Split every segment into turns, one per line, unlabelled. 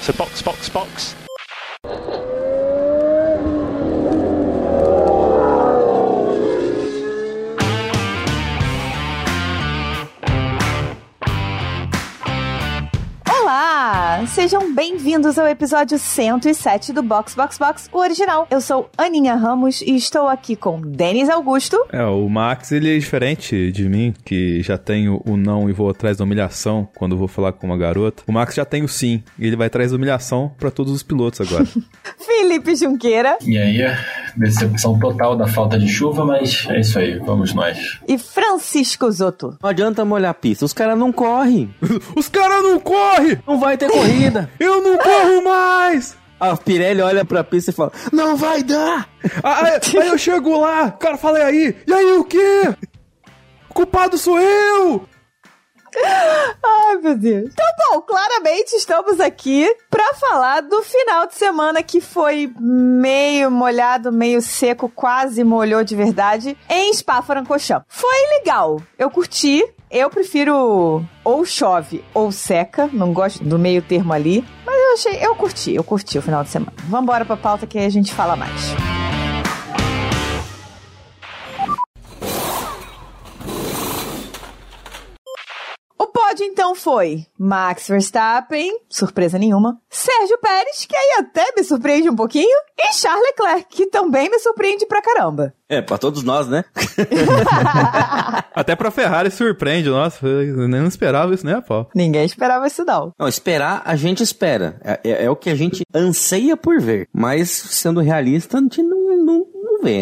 So box, box, box.
Bem-vindos ao episódio 107 do Box Box Box, o original. Eu sou Aninha Ramos e estou aqui com Denis Augusto.
É, o Max, ele é diferente de mim, que já tenho o não e vou atrás da humilhação quando vou falar com uma garota. O Max já tem o sim, e ele vai atrás da humilhação pra todos os pilotos agora.
Felipe Junqueira
E aí, decepção total da falta de chuva, mas é isso aí, vamos nós.
e Francisco Zotto.
Não adianta molhar a pista, os caras não correm.
os caras não correm!
Não vai ter corrida.
Eu não corro mais!
A Pirelli olha pra pista e fala: Não vai dar!
Ah, Aí, aí eu chego lá, o cara fala, e aí? E aí o quê? O culpado sou eu!
Ai, meu Deus. Então, bom, claramente estamos aqui pra falar do final de semana que foi meio molhado, meio seco, quase molhou de verdade, em Spa-Francorchamps. Foi legal, eu curti. Eu prefiro ou chove ou seca, não gosto do meio termo ali. Mas eu achei, eu curti, eu curti o final de semana. Vambora pra pauta que aí a gente fala mais. Pódio então foi Max Verstappen, surpresa nenhuma, Sérgio Pérez, que aí até me surpreende um pouquinho, e Charles Leclerc, que também me surpreende pra caramba.
É, pra todos nós, né?
Até pra Ferrari surpreende, nossa, eu nem esperava isso, né, pau?
Ninguém esperava isso não.
Não, esperar, a gente espera. É, é- é o que a gente anseia por ver. Mas, sendo realista, a gente não,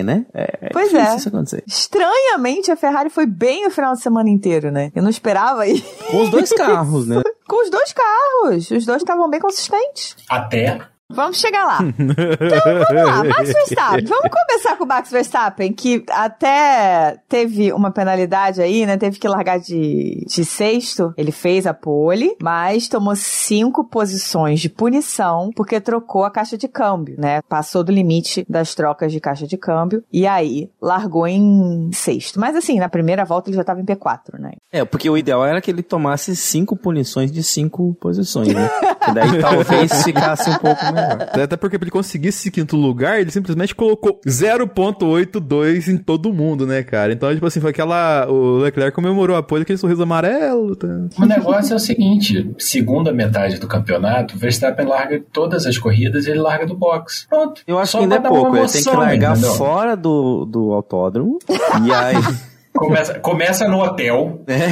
né? É,
Pois
difícil
é.
isso acontecer.
Estranhamente, a Ferrari foi bem o final de semana inteiro, né? Eu não esperava isso.
Com os dois carros, né?
Com os dois carros. Os dois estavam bem consistentes.
Até
Vamos chegar lá. Então, vamos lá. Max Verstappen. Vamos começar com o Max Verstappen, que até teve uma penalidade aí, né? Teve que largar de, de sexto. Ele fez a pole, mas tomou cinco posições de punição porque trocou a caixa de câmbio, né? Passou do limite das trocas de caixa de câmbio e aí largou em sexto. Mas assim, na primeira volta ele já tava em P4, né?
É, porque o ideal era que ele tomasse cinco punições de cinco posições, né? E daí talvez ficasse um pouco melhor.
Até porque pra ele conseguir esse quinto lugar, ele simplesmente colocou 0.82 em todo mundo, né, cara? Então, tipo assim, foi aquela. O Leclerc comemorou a pole, aquele sorriso amarelo. Tá?
o negócio é o seguinte: segunda metade do campeonato, o Verstappen larga todas as corridas e ele larga do box. Pronto.
Eu acho
Só
que ainda é pouco. Ele tem que largar
entendeu?
fora do, do autódromo. E aí.
Começa, começa no hotel.
É,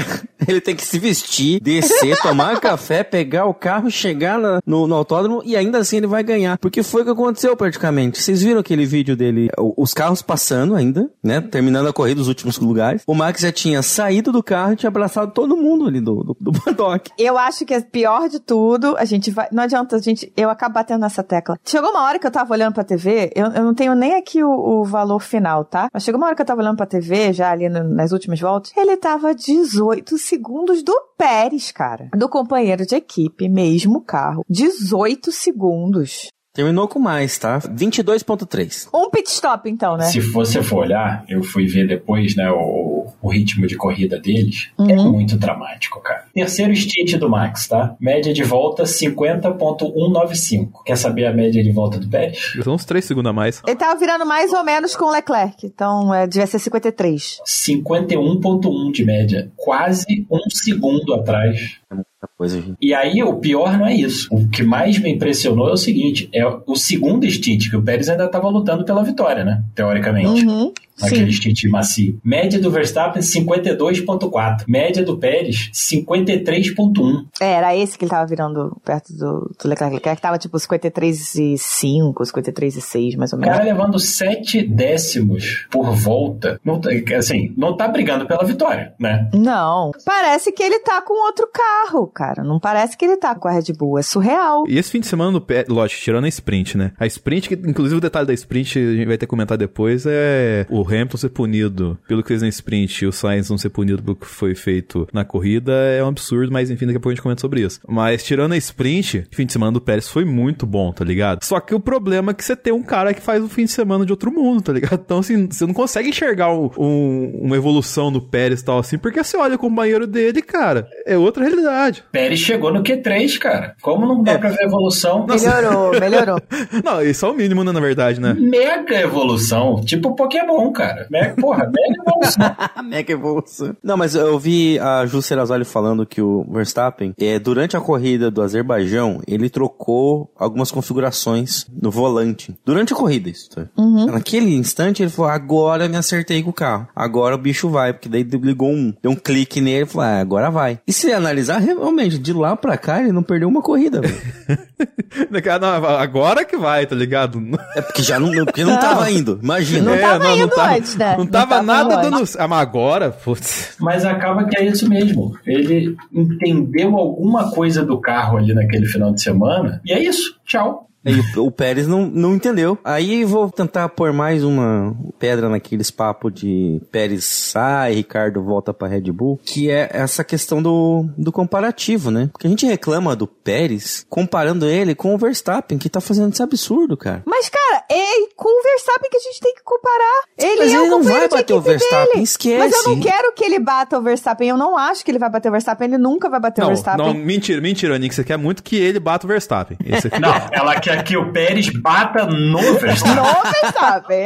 ele tem que se vestir, descer, tomar café, pegar o carro, chegar na- no, no autódromo e ainda assim ele vai ganhar. Porque foi o que aconteceu praticamente. Vocês viram aquele vídeo dele, os carros passando ainda, né? Terminando a corrida, os últimos lugares. O Max já tinha saído do carro e tinha abraçado todo mundo ali do, do, do paddock.
Eu acho que é pior de tudo, a gente vai. Não adianta, a gente. Eu acabo batendo nessa tecla. Chegou uma hora que eu tava olhando pra TV, eu, eu não tenho nem aqui o, o valor final, tá? Mas chegou uma hora que eu tava olhando pra TV, já ali no- nas últimas voltas, ele tava 18 segundos do Pérez, cara. Do companheiro de equipe, mesmo carro. 18 segundos.
Terminou com mais, tá? 22.3.
Um pit stop, então, né?
Se você for olhar, eu fui ver depois, né, o, o ritmo de corrida deles. É
Uhum.
muito dramático, cara. Terceiro stint do Max, tá? Média de volta 50.195. Quer saber a média de volta do Pérez?
São uns 3 segundos a mais.
Ele tava virando mais ou menos com o Leclerc, então é, devia ser 53.
51.1 de média. Quase um segundo atrás.
Muita coisa, gente.
E aí, o pior não é isso. O que mais me impressionou é o seguinte: é o segundo stint, que o Pérez ainda estava lutando pela vitória, né? Teoricamente.
Uhum.
Naquele
Sim.
stint macio. Média do Verstappen, 52,4. Média do Pérez, 53,1.
É, era esse que ele tava virando perto do, do Leclerc. Leclerc tava tipo 53 e 5, 53 e 6, mais ou
O
menos.
cara levando 7 décimos por volta. Não, tá- assim, não tá brigando pela vitória, né?
Não. Parece que ele tá com outro carro, cara. Não parece que ele tá com a Red Bull. É surreal.
E esse fim de semana no pé, lógico, tirando a sprint, né? A sprint, que inclusive o detalhe da sprint, a gente vai ter que comentar depois, é o Hamilton ser punido pelo que fez na sprint e o Sainz não ser punido pelo que foi feito na corrida é um absurdo, mas enfim, daqui a pouco a gente comenta sobre isso. Mas tirando a sprint, o fim de semana do Pérez foi muito bom, tá ligado? Só que o problema é que você tem um cara que faz o fim de semana de outro mundo, tá ligado? Então, assim, você não consegue enxergar um, um, uma evolução do Pérez e tal assim, porque você olha o companheiro dele, cara, é outra realidade.
Pérez chegou no Q3, cara. Como não dá é. pra ver evolução?
Melhorou, melhorou.
não, isso é o mínimo, né, na verdade, né?
Mega evolução. Tipo Pokémon, cara. Mega, porra, mega evolução.
mega evolução. Não, mas eu vi a Ju Serazoli falando que o Verstappen, é, durante a corrida do Azerbaijão, ele trocou algumas configurações no volante. Durante a corrida, isso. Tá? Uhum. Naquele instante, ele falou: agora me acertei com o carro. Agora o bicho vai, porque daí ligou um, deu um clique nele e falou: ah, agora vai. E se analisar, realmente, de lá pra cá, ele não perdeu uma corrida, velho.
agora que vai, tá ligado?
É porque já não, porque não, não. tava indo, imagina.
Não tava é, não, indo não tava, antes, né?
Não tava, tava nada dando... Ah, mas agora, putz.
Mas acaba que é isso mesmo. Ele entendeu alguma coisa do carro ali naquele final de semana, e é isso. Tchau.
E o, o Pérez não, não entendeu. Aí vou tentar pôr mais uma pedra naqueles papos de Pérez sai, Ricardo volta pra Red Bull, que é essa questão do, do comparativo, né? Porque a gente reclama do Pérez comparando ele com o Verstappen, que tá fazendo esse absurdo, cara.
Mas, cara, é com o Verstappen que a gente tem que comparar. Ele
Mas
é
ele não vai bater o Verstappen, dele. esquece.
Mas eu não quero que ele bata o Verstappen. Eu não acho que ele vai bater o Verstappen. Ele nunca vai bater
não,
o Verstappen. Não,
mentira, mentira, Nick. Você quer muito que ele bata o Verstappen.
não, ela quer que o Pérez bata no Verstappen.
no Verstappen,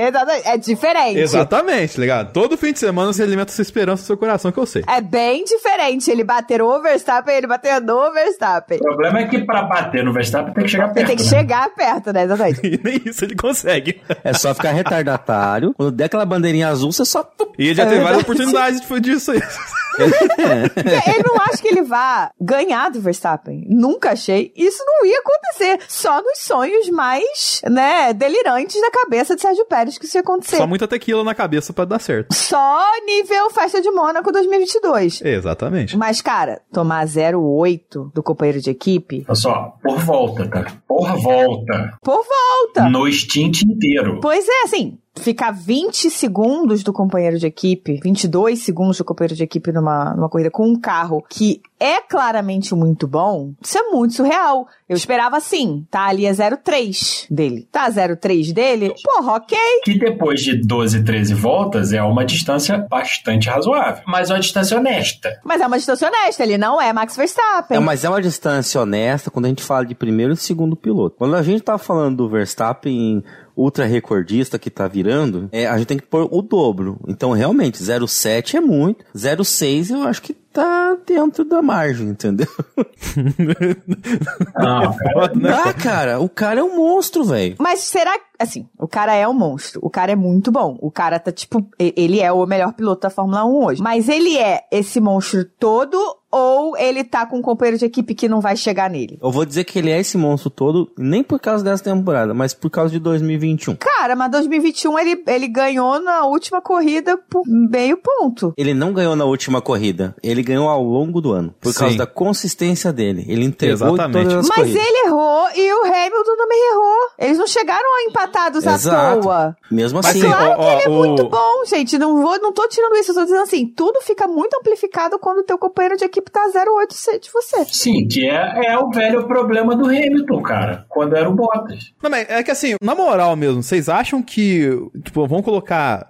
é diferente.
Exatamente, ligado? Todo fim de semana você alimenta essa esperança no seu coração, que eu sei.
É bem diferente ele bater o Verstappen e ele bater no Verstappen.
O problema é que pra bater no Verstappen tem que chegar perto.
Tem que
né?
chegar perto, né? Exatamente.
e nem isso ele consegue.
É só ficar retardatário. Quando der aquela bandeirinha azul, você só...
E ele já é teve várias oportunidades disso aí.
Ele não acha que ele vá ganhar do Verstappen. Nunca achei. Isso não ia acontecer. Só nos sonhos mais, né, delirantes da cabeça de Sérgio Pérez que isso ia acontecer.
Só muita tequila na cabeça para dar certo.
Só nível festa de Mônaco 2022.
Exatamente.
Mas, cara, tomar 0,8 do companheiro de equipe...
Olha só, por volta, tá? Por volta.
Por volta.
No stint inteiro.
Pois é, assim, ficar 20 segundos do companheiro de equipe, 22 segundos do companheiro de equipe numa, numa corrida com um carro que é claramente muito bom, isso é muito surreal. Eu esperava assim, tá ali a 0,3 dele. Tá 0,3 dele? Porra, ok.
Que depois de 12, 13 voltas é uma distância bastante razoável. Mas é uma distância honesta.
Mas é uma distância honesta, ele não é Max Verstappen.
É, mas é uma distância honesta quando a gente fala de primeiro e segundo piloto. Quando a gente tá falando do Verstappen ultra recordista que tá virando, é, a gente tem que pôr o dobro. Então, realmente, 0,7 é muito. 0,6 eu acho que tá dentro da margem, entendeu?
Ah, cara.
Né? Ah, cara, o cara é um monstro, velho.
Mas será que, assim, o cara é um monstro. O cara é muito bom. O cara tá, tipo, ele é o melhor piloto da Fórmula 1 hoje. Mas ele é esse monstro todo ou ele tá com um companheiro de equipe que não vai chegar nele?
Eu vou dizer que ele é esse monstro todo, nem por causa dessa temporada, mas por causa de 2021.
Cara, mas 2021 ele, ele ganhou na última corrida por meio ponto.
Ele não ganhou na última corrida, ele ganhou ao longo do ano, por Sim. causa da consistência dele. Ele entregou Exatamente. todas as
mas
corridas.
Ele errou e o Hamilton também errou. Eles não chegaram empatados Exato. à toa.
Mesmo assim.
Mas, claro ó, que ele é muito bom, gente. Não vou, não tô tirando isso, eu tô dizendo assim, tudo fica muito amplificado quando o teu companheiro de equipe equipe tá 0,8 de você.
Sim, que é, é o velho problema do Hamilton, cara, quando era o Bottas.
Não, mas é que assim, na moral mesmo, vocês acham que, tipo, vão colocar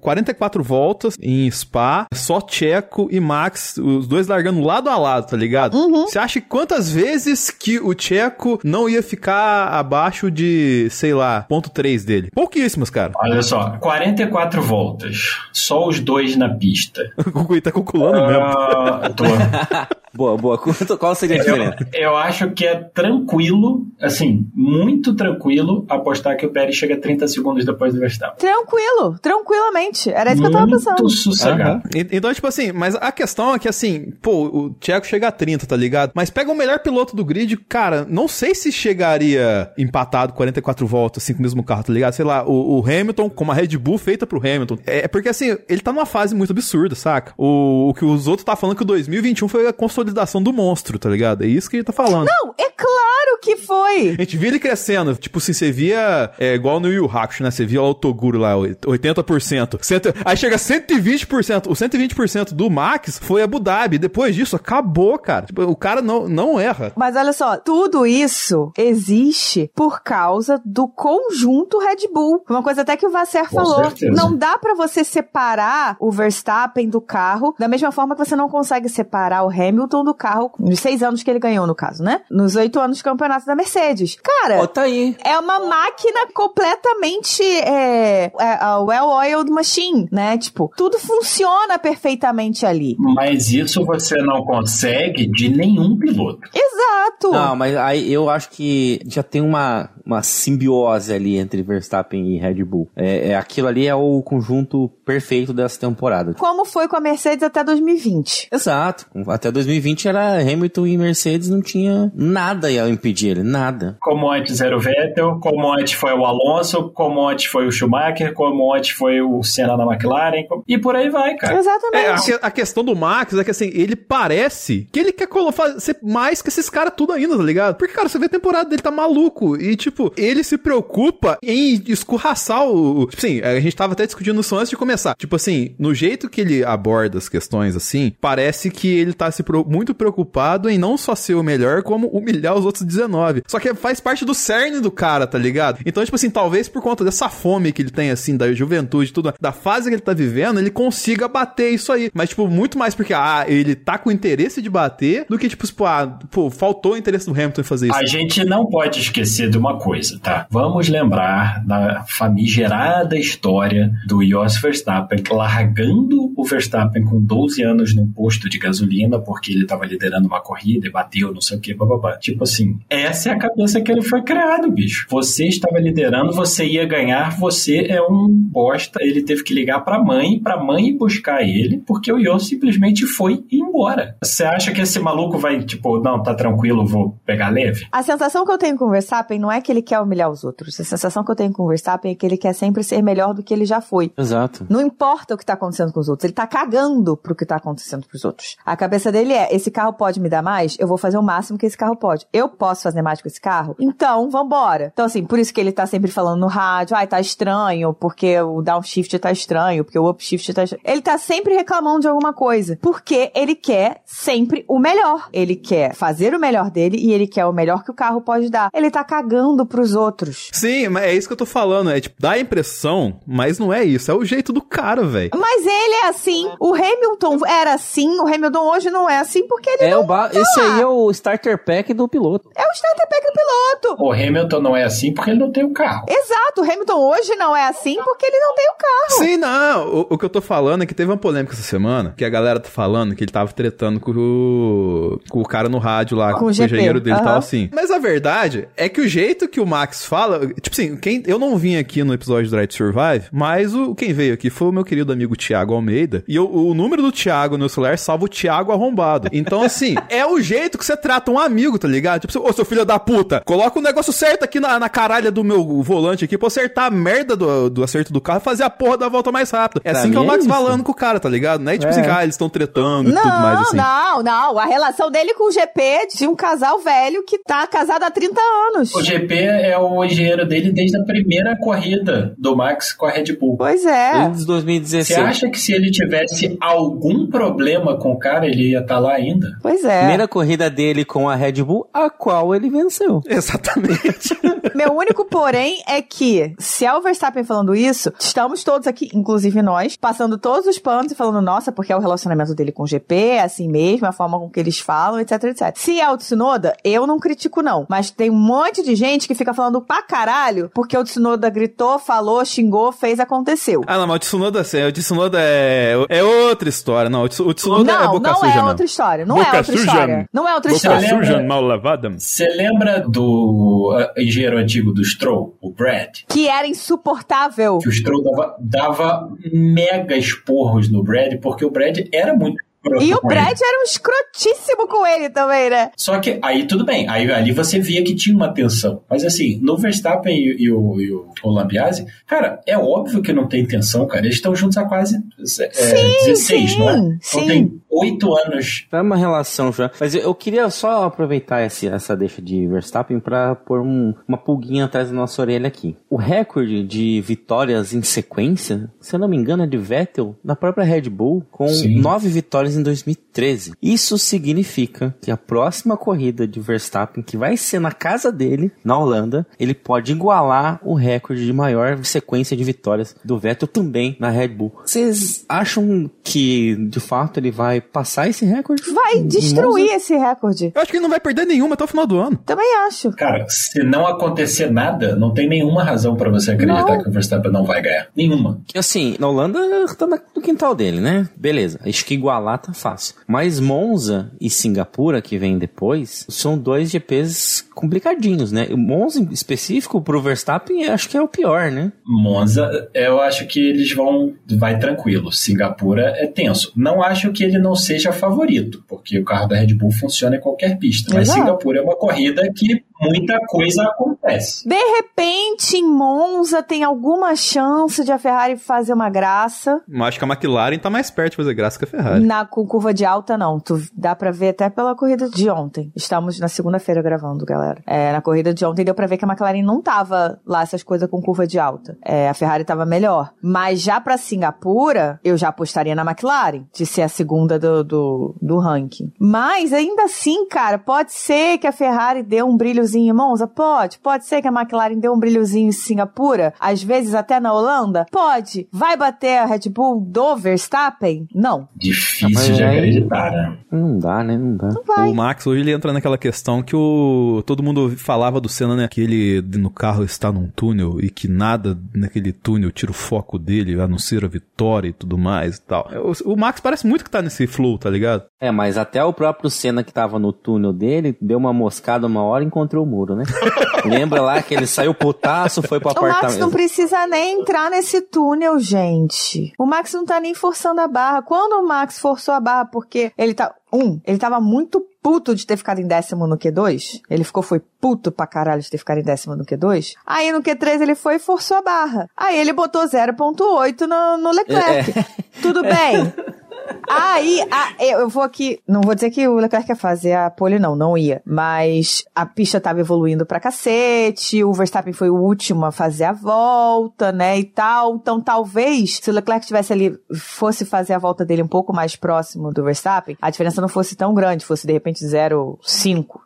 44 voltas em Spa, só Checo e Max, os dois largando lado a lado, tá ligado?
Uhum.
Você acha que quantas vezes que o Checo não ia ficar abaixo de, sei lá, ponto 3 dele? Pouquíssimas, cara.
Olha só, 44 voltas, só os dois na pista.
o Gugui tá calculando uh, mesmo.
Tô.
boa, boa. Qual seria a diferença?
Eu, eu, acho que é tranquilo, assim, muito tranquilo apostar que o Pérez chega 30 segundos depois do Verstappen.
Tranquilo, tranquilamente. Era isso muito que eu tava pensando.
Muito sossegado.
Uhum. Então, tipo assim, mas a questão é que, assim, pô, o Tcheco chega a 30, tá ligado? Mas pega o melhor piloto do grid, cara, não sei se chegaria empatado 44 voltas, assim, com o mesmo carro, tá ligado? Sei lá, o, o Hamilton, com uma Red Bull feita pro Hamilton. É, é porque, assim, ele tá numa fase muito absurda, saca? O, o que os outros tá falando que o 2021 foi a construção consolidação do monstro, tá ligado? É isso que ele tá falando.
Não, é claro que foi.
A gente via ele crescendo. Tipo assim, você via. É igual no Yu Hakusho, né? Você via lá o Toguro lá, 80%. Cento, aí chega 120%. O 120% do Max foi Abu Dhabi. Depois disso, acabou, cara. Tipo, o cara não, não erra.
Mas olha só, tudo isso existe por causa do conjunto Red Bull. Uma coisa até que o Vasser
Com
falou.
certeza.
Não dá pra você separar o Verstappen do carro, da mesma forma que você não consegue separar o Hamilton do carro nos seis anos que ele ganhou, no caso, né? Nos oito anos de campeonato da Mercedes. Cara,
Ó, tá aí.
é uma máquina completamente é, é, a well-oiled machine, né? Tipo, tudo funciona perfeitamente ali.
Mas isso você não consegue de nenhum piloto.
Exato.
Não, mas aí eu acho que já tem uma, uma simbiose ali entre Verstappen e Red Bull. É, é- aquilo ali é o conjunto perfeito dessa temporada.
Como foi com a Mercedes até 2020.
Exato. Até 2020 era Hamilton e Mercedes, não tinha nada a impedir ele, nada.
Como antes era o Vettel, como antes foi o Alonso, como antes foi o Schumacher, como antes foi o Senna na McLaren, e por aí vai, cara.
É, a,
Exatamente.
que- a questão do Max é que assim, ele parece que ele quer fazer mais que esses caras tudo ainda, tá ligado? Porque, cara, você vê a temporada dele tá maluco. E, tipo, ele se preocupa em escorraçar o. Tipo assim, a gente tava até discutindo isso antes de começar. Tipo assim, no jeito que ele aborda as questões assim, parece que ele tá se muito preocupado em não só ser o melhor, como humilhar os outros 19. Só que faz parte do cerne do cara, tá ligado? Então, tipo assim, talvez por conta dessa fome que ele tem, assim, da juventude, tudo, da fase que ele tá vivendo, ele consiga bater isso aí. Mas, tipo, muito mais porque, ah, ele tá com interesse de bater do que, tipo, tipo, ah, pô, faltou o interesse do Hamilton em fazer isso.
A gente não pode esquecer de uma coisa, tá? Vamos lembrar da famigerada história do Jos Verstappen largando o Verstappen com 12 anos num posto de gasolina porque ele tava liderando uma corrida e bateu, não sei o que, bababá. Tipo assim, essa é a cabeça que ele foi criado, bicho. Você estava liderando, você ia ganhar, você é um bosta. Ele teve que ligar pra mãe, pra mãe buscar ele, porque o Jos simplesmente foi embora. Você acha que esse maluco vai, tipo, não, tá tranquilo, vou pegar leve?
A sensação que eu tenho com o Verstappen não é que ele quer humilhar os outros. A sensação que eu tenho com o Verstappen é que ele quer sempre ser melhor do que ele já foi.
Exato.
Não importa o que tá acontecendo com os outros, ele tá cagando pro que tá acontecendo pros outros. A cabeça dele é: esse carro pode me dar mais? Eu vou fazer o máximo que esse carro pode. Eu posso fazer mais com esse carro? Então, vambora. Então, assim, por isso que ele tá sempre falando no rádio: ai, tá estranho, porque o downshift tá estranho, porque o upshift tá estranho. Ele tá sempre reclamando de alguma coisa. Porque ele quer sempre o melhor. Ele quer fazer o melhor dele e ele quer o melhor que o carro pode dar. Ele tá cagando pros outros.
Sim, mas é isso que eu tô falando. É tipo, dá a impressão, mas não é isso. É o jeito do cara, velho.
Mas ele é assim. O Hamilton era assim. O Hamilton hoje não é assim porque ele
É
não
o ba-
tá
Esse
lá.
aí é o starter pack do piloto.
É o starter pack do piloto.
O Hamilton não é assim porque ele não tem o carro.
Exato. O Hamilton hoje não é assim porque ele não tem o carro.
Sim, não. O, o que eu tô falando é que teve uma polêmica essa semana, que a galera tá falando que ele tava tretando com o, com o cara no rádio lá,
Com
com,
o GP,
engenheiro dele e tal,
aham.
assim. Mas a verdade é que o jeito que o Max fala, tipo assim, quem, eu não vim aqui no episódio do Drive to Survive, mas o, quem veio aqui foi o meu querido amigo Thiago Almeida, e eu- o número do Thiago no celular salva o Thiago arrombado. Então, assim, é o jeito que você trata um amigo, tá ligado? Tipo, ô seu filho da puta, coloca o negócio certo aqui na, na caralha do meu volante aqui pra eu acertar a merda do, do acerto do carro e fazer a porra da volta mais rápido. É
Pra
assim que é o
é
Max
isso.
falando com o cara, tá ligado? Não é tipo
É.
assim, ah, eles estão tretando e
Não,
tudo mais assim.
não, não. A relação dele com o GP de um casal velho que tá casado há 30 anos.
O GP é o engenheiro dele desde a primeira corrida do Max com a Red Bull.
Pois é.
Desde
Você
2016.
acha que se ele tivesse algum problema com o cara, ele ia estar lá ainda?
Pois é.
Primeira corrida dele com a Red Bull, a qual ele venceu.
Exatamente.
Meu único porém é que, se é o Verstappen falando isso, estamos todos aqui, inclusive nós, passando todos os panos e falando, nossa, porque é o relacionamento dele com o GP, é assim mesmo, a forma com que eles falam, etc, etc. Se é o Tsunoda, eu não critico não, mas tem um monte de gente que fica falando pra caralho, porque o Tsunoda gritou, falou, xingou, fez, aconteceu.
ah, não, mas o Tsunoda, assim, o Tsunoda é, é outra história. Não, o Tsu- o Tsunoda é
não,
boca
não
suja
é outra história, não
Boca
é outra
suja.
história. Não é outra
Boca
história.
lembra-
suja, mal lavada.
Você lembra do uh, engenheiro antigo do Stroll, o Brad?
Que era insuportável.
Que o Stroll dava, dava mega esporros no Brad, porque o Brad era muito
E o Brad era um escrotíssimo com ele também, né?
Só que aí tudo bem, aí ali você via que tinha uma tensão. Mas assim, no Verstappen e, e o, e o, o Lambiase, cara, é óbvio que não tem tensão, cara. Eles estão juntos há quase é,
sim,
16,
sim,
não é? Então
sim.
tem oito anos.
É uma relação já. Mas eu, eu queria só aproveitar esse, essa deixa de Verstappen pra pôr um- uma pulguinha atrás da nossa orelha aqui. O recorde de vitórias em sequência, se eu não me engano, é de Vettel na própria Red Bull, com
Sim.
nove vitórias em 2013. Isso significa que a próxima corrida de Verstappen, que vai ser na casa dele, na Holanda, ele pode igualar o recorde de maior sequência de vitórias do Vettel também na Red Bull. Vocês acham que, de fato, ele vai passar esse recorde?
Vai destruir
Monza?
esse recorde.
Eu acho que ele não vai perder nenhuma até o final do ano.
Também acho.
Cara, se não acontecer nada, não tem nenhuma razão pra você acreditar
Não.
que o Verstappen não vai ganhar. Nenhuma.
Assim, na Holanda tá no quintal dele, né? Beleza, acho que igualar tá fácil. Mas Monza e Singapura, que vem depois, são dois GPs complicadinhos, né? O Monza em específico pro Verstappen, acho que é o pior, né?
Monza, eu acho que eles vão. Vai tranquilo. Singapura é tenso. Não acho que ele não seja favorito, porque o carro da Red Bull funciona em qualquer pista. Mas
Exato.
Singapura é uma corrida que muita coisa acontece.
De repente, em Monza, tem alguma chance de a Ferrari fazer uma graça.
Mas acho que a McLaren tá mais perto de fazer graça que a Ferrari.
Na com curva de alta, não. Tu dá pra ver até pela corrida de ontem. Estamos na segunda-feira gravando, galera. É, na corrida de ontem deu pra ver que a McLaren não tava lá essas coisas com curva de alta. É, a Ferrari tava melhor. Mas já pra Singapura, eu já apostaria na McLaren de ser a segunda do, do, do ranking. Mas ainda assim, cara, pode ser que a Ferrari dê um brilhozinho em Monza? Pode. Pode ser que a McLaren dê um brilhozinho em Singapura? Às vezes até na Holanda? Pode. Vai bater a Red Bull do Verstappen? Não.
Difícil de acreditar, né?
Não dá, né? Não dá.
Vai.
O Max hoje ele entra naquela questão que o todo mundo falava do Senna, né? Que ele no carro está num túnel e que nada naquele túnel tira o foco dele, a não ser a vitória e tudo mais e tal. O, o Max parece muito que tá nesse flow, tá ligado?
É, mas até o próprio Senna que tava no túnel dele, deu uma moscada uma hora e encontrou o muro, né? Lembra lá que ele saiu putaço, foi pro
O Max não
apartamento.
precisa nem entrar nesse túnel, gente. O Max não tá nem forçando a barra. Quando o Max forçou a barra porque ele tá. Um, ele tava muito puto de ter ficado em décimo no Q2. Ele ficou, foi puto pra caralho de ter ficado em décimo no Q2. Aí no Q3 ele foi e forçou a barra. Aí ele botou 0.8 no, no Leclerc. Tudo bem. Aí, eu vou aqui, não vou dizer que o Leclerc ia fazer a pole, não, não ia. Mas a pista tava evoluindo pra cacete, o Verstappen foi o último a fazer a volta, né, e tal. Então, talvez, se o Leclerc tivesse ali, fosse fazer a volta dele um pouco mais próximo do Verstappen, a diferença não fosse tão grande, fosse de repente 0,5,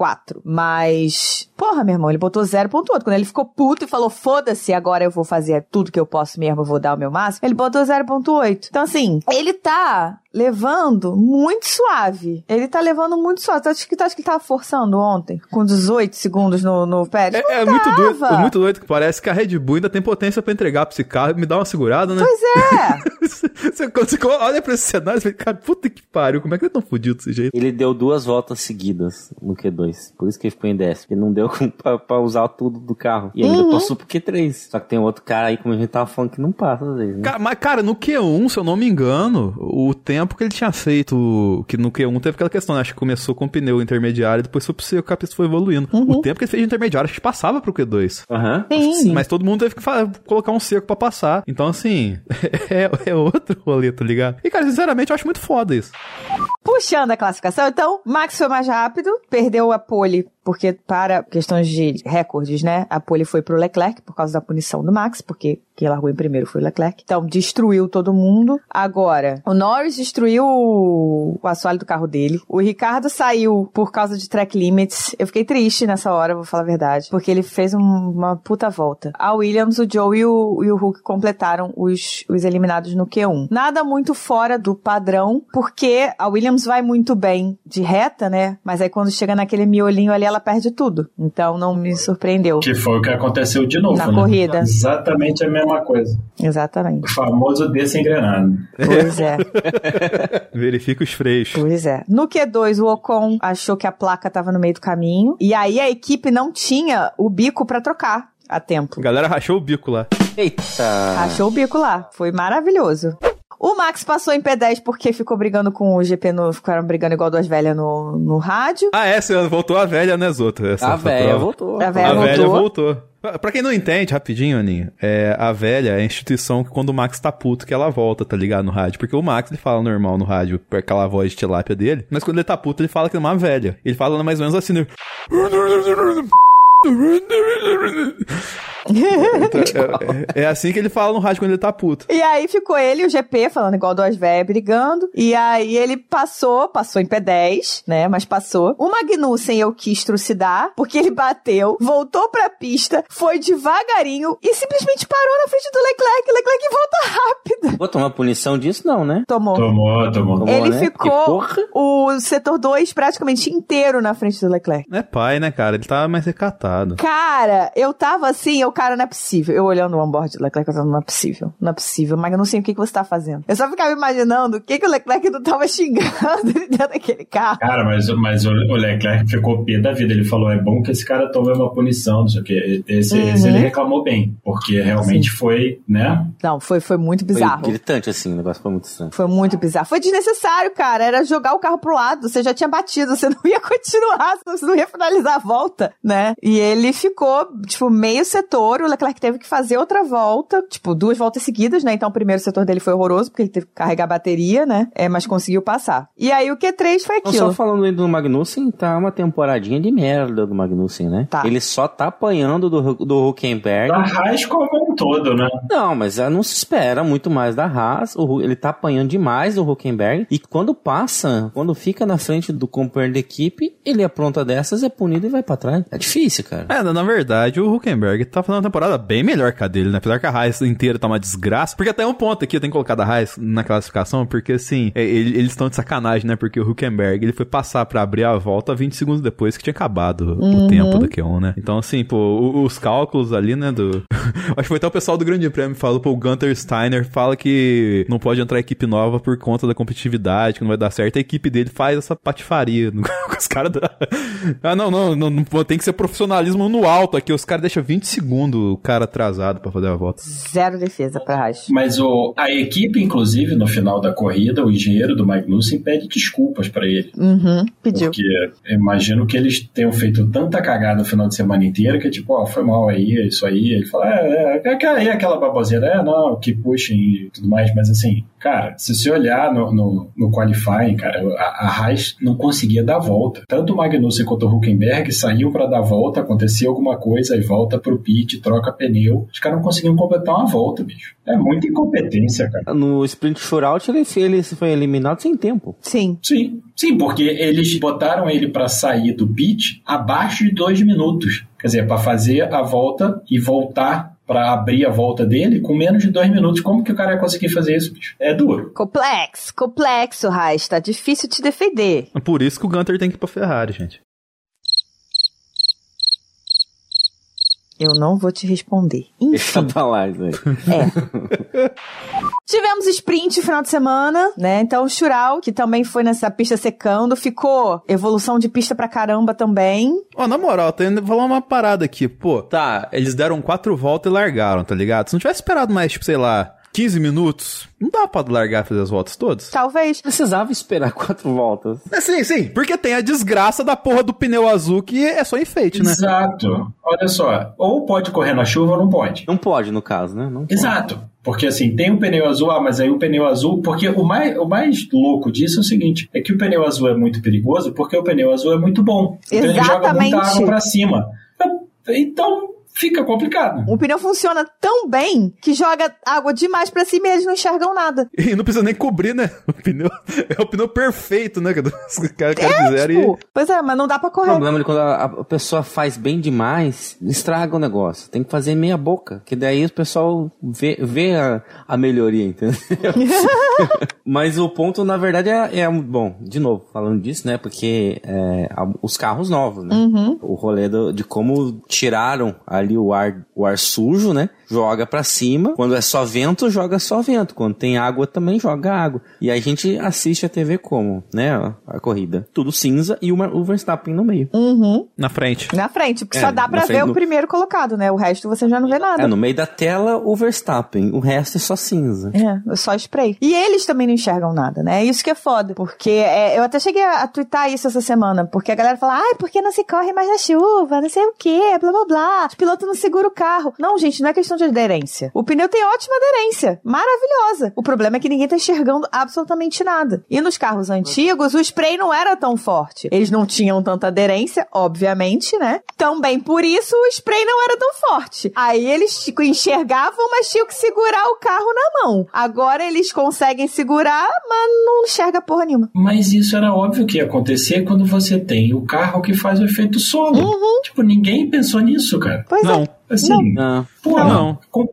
0,4. Mas, porra, meu irmão, ele botou 0.8. Quando ele ficou puto e falou, foda-se, agora eu vou fazer tudo que eu posso mesmo, eu vou dar o meu máximo, ele botou 0.8. Então, assim, ele tá levando muito suave. Ele tá levando muito suave. Tu acha que, tu acha que ele tava forçando ontem? Com 18 segundos no, no Pérez?
É, é muito doido, é muito doido que parece que a Red Bull ainda tem potência pra entregar pra esse carro e me dar uma segurada, né?
Pois é.
você, você olha pra esse cenário, você fica, cara, puta que pariu, como é que ele tão fudido desse jeito?
Ele deu duas voltas seguidas no Q2. Por isso que ele ficou em décimo. Ele não deu pra, pra usar tudo do carro. E ainda
Uhum.
passou pro Q3. Só que tem outro cara aí, como a gente tava falando, que não passa às vezes, né?
Cara, mas, cara, no Q1, se eu não me engano, o tempo que ele tinha feito, que no Q1 teve aquela questão, né? Acho que começou com pneu intermediário e depois foi pro seco, que a pista foi evoluindo. O tempo que ele fez de intermediário, acho que passava pro Q2.
Aham.
Sim.
Mas todo mundo teve que colocar um seco pra passar. Então, assim, é, é outro rolê, tá ligado? E, cara, sinceramente, eu acho muito foda isso.
Puxando a classificação, então, Max foi mais rápido, perdeu a pole, porque para questões de recordes, né? A pole foi pro Leclerc por causa da punição do Max, porque quem largou em primeiro foi o Leclerc. Então, destruiu todo mundo. Agora, o Norris destruiu o assoalho do carro dele. O Ricardo saiu por causa de track limits. Eu fiquei triste nessa hora, vou falar a verdade, porque ele fez um- uma puta volta. A Williams, o Joe e o, e o Hulk completaram os, os eliminados no Q1. Nada muito fora do padrão, porque a Williams vai muito bem de reta, né? Mas aí quando chega naquele miolinho ali, ela perde tudo. Então não me surpreendeu.
Que foi o que aconteceu de novo,
Na
né?
corrida.
Exatamente a mesma coisa.
Exatamente.
O famoso desengrenado.
Pois é.
Verifica os freios.
Pois é. No Q2, o Ocon achou que a placa tava no meio do caminho. E aí a equipe não tinha o bico pra trocar a tempo.
A galera rachou o bico lá.
Eita!
Achou o bico lá. Foi maravilhoso. O Max passou em P10 porque ficou brigando com o GP no. Ficaram brigando igual duas velhas no, no rádio.
Ah, essa voltou a velha, né, Zota? Essa,
A
essa
velha voltou.
A velha
A velha
voltou.
voltou. Pra pra quem não entende, rapidinho, Aninha, é, a velha é a instituição que quando o Max tá puto que ela volta, tá ligado, no rádio. Porque o Max, ele fala normal no rádio, com aquela voz de tilápia dele, mas quando ele tá puto, ele fala que é uma velha. Ele fala mais ou menos assim, né? É, é assim que ele fala no rádio quando ele tá puto.
E aí ficou ele e o GP falando igual duas velhas brigando. E aí ele passou, passou em P10, né? Mas passou. O Magnussen eu quis trucidar, porque ele bateu, voltou pra pista, foi devagarinho e simplesmente parou na frente do Leclerc. Leclerc volta rápido.
Vou tomar punição disso, não, né?
Tomou.
Tomou, tomou.
Tomou,
Ele
né?
Ficou o setor 2 praticamente inteiro na frente do Leclerc.
É pai, né, cara? Ele tá mais recatado.
Cara, eu tava assim, eu, cara, não é possível. Eu olhando o onboard do Leclerc, eu não é possível, não é possível. Mas eu não sei o que, que você tá fazendo. Eu só ficava imaginando o que, que o Leclerc não tava xingando ele dentro daquele carro.
Cara, mas, mas o o Leclerc ficou pé da vida. Ele falou: é bom que esse cara tome uma punição, não sei o quê. Esse,
Uhum.
esse ele reclamou bem, porque realmente foi, né?
Não, foi, foi muito
Foi
bizarro.
gritante assim, o negócio foi muito estranho.
Foi muito bizarro. Foi desnecessário, cara. Era jogar o carro pro lado. Você já tinha batido, você não ia continuar, você não ia finalizar a volta, né? E ele ficou, tipo, meio setor. O Leclerc teve que fazer outra volta, tipo, duas voltas seguidas, né? Então o primeiro setor dele foi horroroso, porque ele teve que carregar a bateria, né? É, mas conseguiu passar. E aí o Q3 foi aquilo.
só falando aí do Magnussen, tá uma temporadinha de merda do Magnussen, né?
Tá.
Ele só tá apanhando do, do Huckenberg.
Da Haas como um todo, né?
Não, mas ah, não se espera muito mais da Haas. O ele tá apanhando demais do Huckenberg. E quando passa, quando fica na frente do companheiro da equipe, ele apronta dessas, é punido e vai pra trás. É difícil, cara.
É, na na verdade, o Huckenberg tá uma temporada bem melhor que a dele, né? Apesar que a Haas inteira tá uma desgraça. Porque até um ponto aqui, eu tenho que colocar da Haas na classificação, porque assim, é, ele- eles estão de sacanagem, né? Porque o Huckenberg, ele foi passar pra abrir a volta 20 segundos depois que tinha acabado o tempo da Q1, né? Então, assim, pô, os cálculos ali, né, do... Acho que foi até o pessoal do Grande Prêmio que falou, pô, o Gunter Steiner fala que não pode entrar equipe nova por conta da competitividade, que não vai dar certo. A equipe dele faz essa patifaria no- com os caras da... Ah, não, não, não, não, tem que ser profissionalismo no alto aqui. Os caras deixam 20 segundos o cara atrasado pra fazer a volta.
Zero defesa pra Haas.
Mas o, a equipe, inclusive, no final da corrida, o engenheiro do Magnussen pede desculpas pra ele.
Uhum, pediu.
Porque eu imagino que eles tenham feito tanta cagada no final de semana inteiro que, tipo, ó, foi mal aí, é isso aí. Ele fala, é, é, é, aquela- é aquela baboseira, é, não, que puxem e tudo mais. Mas assim, cara, se você olhar no, no, no qualifying, cara, a, a Haas não conseguia dar volta. Tanto o Magnussen quanto o Huckenberg saíam pra dar volta, acontecia alguma coisa, aí volta pro pit, troca pneu. Os caras não conseguiam completar uma volta, bicho. É muita incompetência, cara.
No sprint shootout, ele, ele foi eliminado sem tempo.
Sim.
Sim, sim, porque eles botaram ele pra sair do pit abaixo de dois minutos. Quer dizer, pra fazer a volta e voltar pra abrir a volta dele com menos de dois minutos. Como que o cara ia conseguir fazer isso, bicho? É duro.
Complexo, complexo, Haas. Tá difícil te defender.
É Por isso que o Gunter tem que ir pra Ferrari, gente.
Eu não vou te responder.
Deixa
Enfim.
pra lá isso aí.
É. Tivemos sprint no final de semana, né? Então o Chural, que também foi nessa pista secando, ficou evolução de pista pra caramba também.
Ó, na moral, tem que falar uma parada aqui. Pô, tá, eles deram quatro voltas e largaram, tá ligado? Se não tivesse esperado mais, tipo, sei lá, 15 minutos, não dá pra largar e fazer as voltas todas?
Talvez.
Precisava esperar quatro voltas.
É, sim, sim. Porque tem a desgraça da porra do pneu azul que é só enfeite, né?
Exato. Olha só, ou pode correr na chuva ou não pode.
Não pode, no caso, né? Não pode.
Exato. Porque assim, tem um pneu azul, ah, mas aí o pneu azul. Porque o mais, o mais louco disso é o seguinte: é que o pneu azul é muito perigoso porque o pneu azul é muito bom. Então ele joga muita
Exatamente.
água pra cima. Então fica complicado.
O pneu funciona tão bem que joga água demais pra cima e eles não enxergam nada.
E não precisa nem cobrir, né? O pneu é o pneu perfeito, né? Que os caras fizeram
Tipo, pois é, mas não dá pra
O
correr.
problema é quando a, a pessoa faz bem demais, estraga o negócio. Tem que fazer meia boca, que daí o pessoal vê, vê a, a melhoria, entendeu? Mas o ponto, na verdade, é, é- Bom, de novo, falando disso, né? Porque é, a- os carros novos, né? O rolê do- de como tiraram a ali o ar, o ar sujo, né? Joga para cima. Quando é só vento, joga só vento. Quando tem água, também joga água. E a gente assiste a TV como, né? A, corrida. Tudo cinza e uma, o Verstappen no meio.
Uhum.
Na frente.
Na frente, porque
É,
só dá pra
frente
ver
do-
o primeiro colocado, né? O resto você já não vê nada.
É, no meio da tela, o Verstappen. O resto é só cinza.
É, só spray. E eles também não enxergam nada, né? Isso que é foda. Porque é, eu até cheguei a, a twittar isso essa semana. Porque a galera fala, ai, porque não se corre mais na chuva, não sei o quê, blá blá blá. Os pilotos não seguram o carro. Não, gente, não é questão de aderência. O pneu tem ótima aderência. Maravilhosa. O problema é que ninguém tá enxergando absolutamente nada. E nos carros antigos, o spray não era tão forte. Eles não tinham tanta aderência, obviamente, né? Também por isso o spray não era tão forte. Aí eles tipo, enxergavam, mas tinham que segurar o carro na mão. Agora eles conseguem segurar, mas não enxerga porra nenhuma.
Mas isso era óbvio que ia acontecer quando você tem o carro que faz o efeito solo. Tipo, ninguém pensou nisso, cara.
Pois
Não.
é.
Assim,
Ah,
pô,
Não.
com-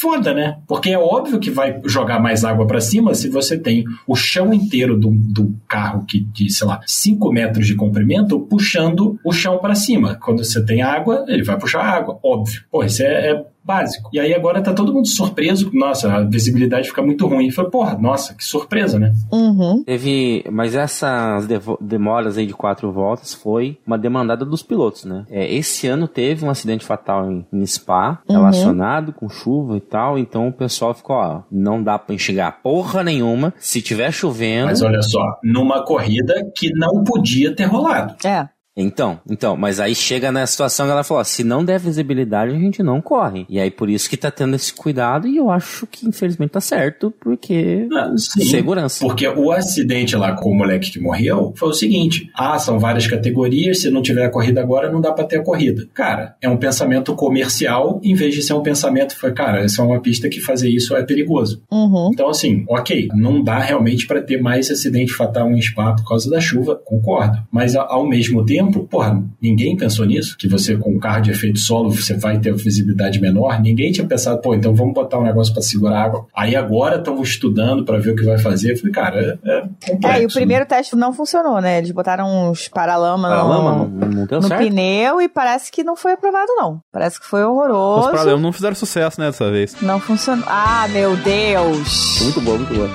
foda, né? Porque é óbvio que vai jogar mais água pra cima se você tem o chão inteiro do, do carro que de, sei lá, 5 metros de comprimento puxando o chão pra cima. Quando você tem água, ele vai puxar água, óbvio. Pô, isso é, é básico. E aí agora tá todo mundo surpreso, nossa, a visibilidade fica muito ruim. Falei, porra, nossa, que surpresa, né?
Uhum.
Teve. Mas essas demoras aí de quatro voltas foi uma demandada dos pilotos, né? É, esse ano teve um acidente fatal em, em Spa, relacionado com chuva e tal. Então o pessoal ficou, ó, não dá pra enxergar porra nenhuma. Se tiver chovendo.
Mas olha só, numa corrida que não podia ter rolado.
É.
Então, então, mas aí chega na situação que ela falou, ó, se não der visibilidade, a gente não corre. E aí por isso que tá tendo esse cuidado e eu acho que infelizmente tá certo, porque
Ah, sim.
segurança.
Porque o acidente lá com o moleque que morreu foi o seguinte: ah, são várias categorias, se não tiver a corrida agora, não dá pra ter a corrida. Cara, é um pensamento comercial em vez de ser um pensamento, foi, cara, essa é uma pista que fazer isso é perigoso.
Uhum.
Então, assim, ok, não dá realmente pra ter mais acidente fatal em Spa por causa da chuva, concordo. Mas ao mesmo tempo, porra, ninguém pensou nisso, que você com um carro de efeito solo você vai ter visibilidade menor. Ninguém tinha pensado, pô, então vamos botar um negócio pra segurar água. Aí agora estão estudando pra ver o que vai fazer. Eu falei, cara, é, é complexo.
É, e o
né?
primeiro teste não funcionou, né? Eles botaram uns paralama
Para
no,
lama não, não
no pneu e parece que não foi aprovado, não. Parece que foi
Os
horroroso.
problemas não fizeram sucesso, né, dessa vez.
Não funcionou. Ah, meu Deus!
Muito boa, muito boa.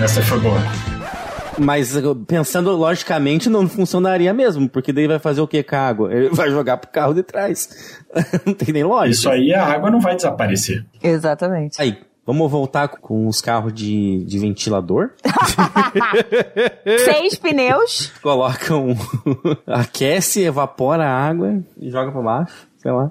Essa foi boa.
Mas uh, pensando logicamente, não funcionaria mesmo, porque daí vai fazer o que com a água? Ele vai jogar pro carro de trás. não tem nem lógica.
Isso aí a água não vai desaparecer.
Exatamente.
Aí, vamos voltar com os carros de, de ventilador.
Seis pneus.
Colocam. aquece, evapora a água e joga pra baixo. Sei lá.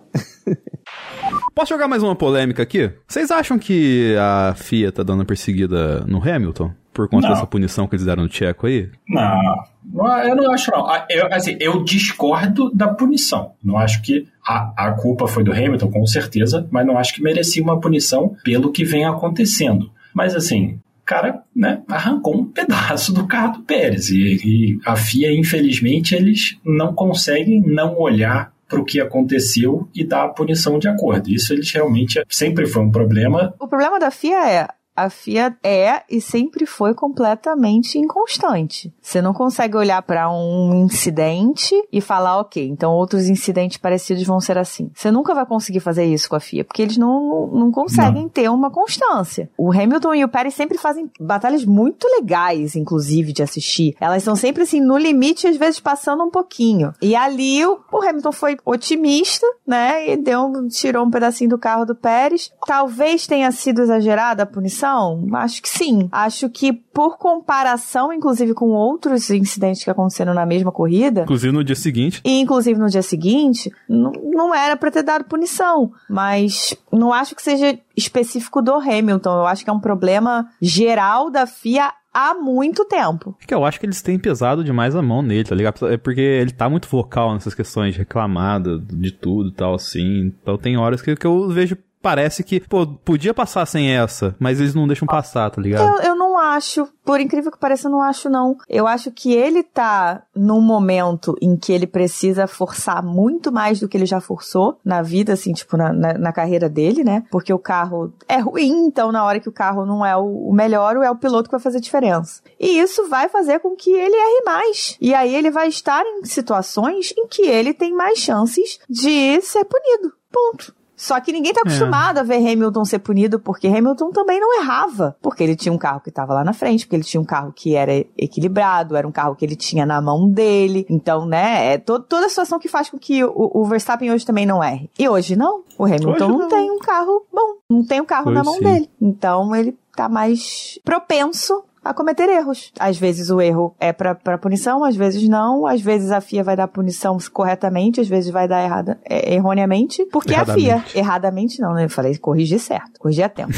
Posso jogar mais uma polêmica aqui? Vocês acham que a FIA tá dando perseguida no Hamilton? Por conta
Não.
dessa punição que eles deram no Tcheco aí?
Não, não, eu não acho não. Ah, Eu, assim, eu discordo da punição. Não acho que a, a culpa foi do Hamilton, com certeza, mas não acho que merecia uma punição pelo que vem acontecendo. Mas assim, o cara né, arrancou um pedaço do carro do Pérez. E, e a FIA, infelizmente, eles não conseguem não olhar para o que aconteceu e dar a punição de acordo. Isso eles realmente sempre foi um problema.
O problema da FIA é. A FIA é e sempre foi completamente inconstante. Você não consegue olhar para um incidente e falar, ok, então outros incidentes parecidos vão ser assim. Você nunca vai conseguir fazer isso com a FIA, porque eles não, não conseguem ter uma constância. O Hamilton e o Pérez sempre fazem batalhas muito legais, inclusive, de assistir. Elas são sempre assim, no limite, às vezes passando um pouquinho. E ali o, o Hamilton foi otimista, né? E deu, tirou um pedacinho do carro do Pérez. Talvez tenha sido exagerada a punição? Acho que sim. Acho que por comparação, inclusive, com outros incidentes que aconteceram na mesma corrida,
Inclusive no dia seguinte.
e inclusive no dia seguinte, não, não era pra ter dado punição. Mas não acho que seja específico do Hamilton. Eu acho que é um problema geral da FIA há muito tempo.
É que eu acho que eles têm pesado demais a mão nele, tá ligado? É porque ele tá muito vocal nessas questões de reclamada de tudo e tal, assim. Então tem horas que, que eu vejo. Parece que, pô, podia passar sem essa, mas eles não deixam passar, tá ligado?
Eu, eu não acho, por incrível que pareça, eu não acho não. Eu acho que ele tá num momento em que ele precisa forçar muito mais do que ele já forçou na vida, assim, tipo, na, na, na carreira dele, né? Porque o carro é ruim, então na hora que o carro não é o, o melhor, é o piloto que vai fazer diferença. E isso vai fazer com que ele erre mais. E aí ele vai estar em situações em que ele tem mais chances de ser punido Ponto. Só que ninguém tá acostumado é. a ver Hamilton ser punido, porque Hamilton também não errava. Porque ele tinha um carro que estava lá na frente, porque ele tinha um carro que era equilibrado, era um carro que ele tinha na mão dele. Então, né, é to toda a situação que faz com que o, o, Verstappen hoje também não erre. E hoje não. O Hamilton não, não, tem um carro bom, não tem um carro na mão sim. dele. Então ele tá mais propenso a cometer erros. Às vezes o erro é para punição, às vezes não. Às vezes a FIA vai dar punição corretamente, às vezes vai dar errada, é, erroneamente. Porque é a FIA. Erradamente não, né? Eu falei corrigir certo, corrigir a tempo.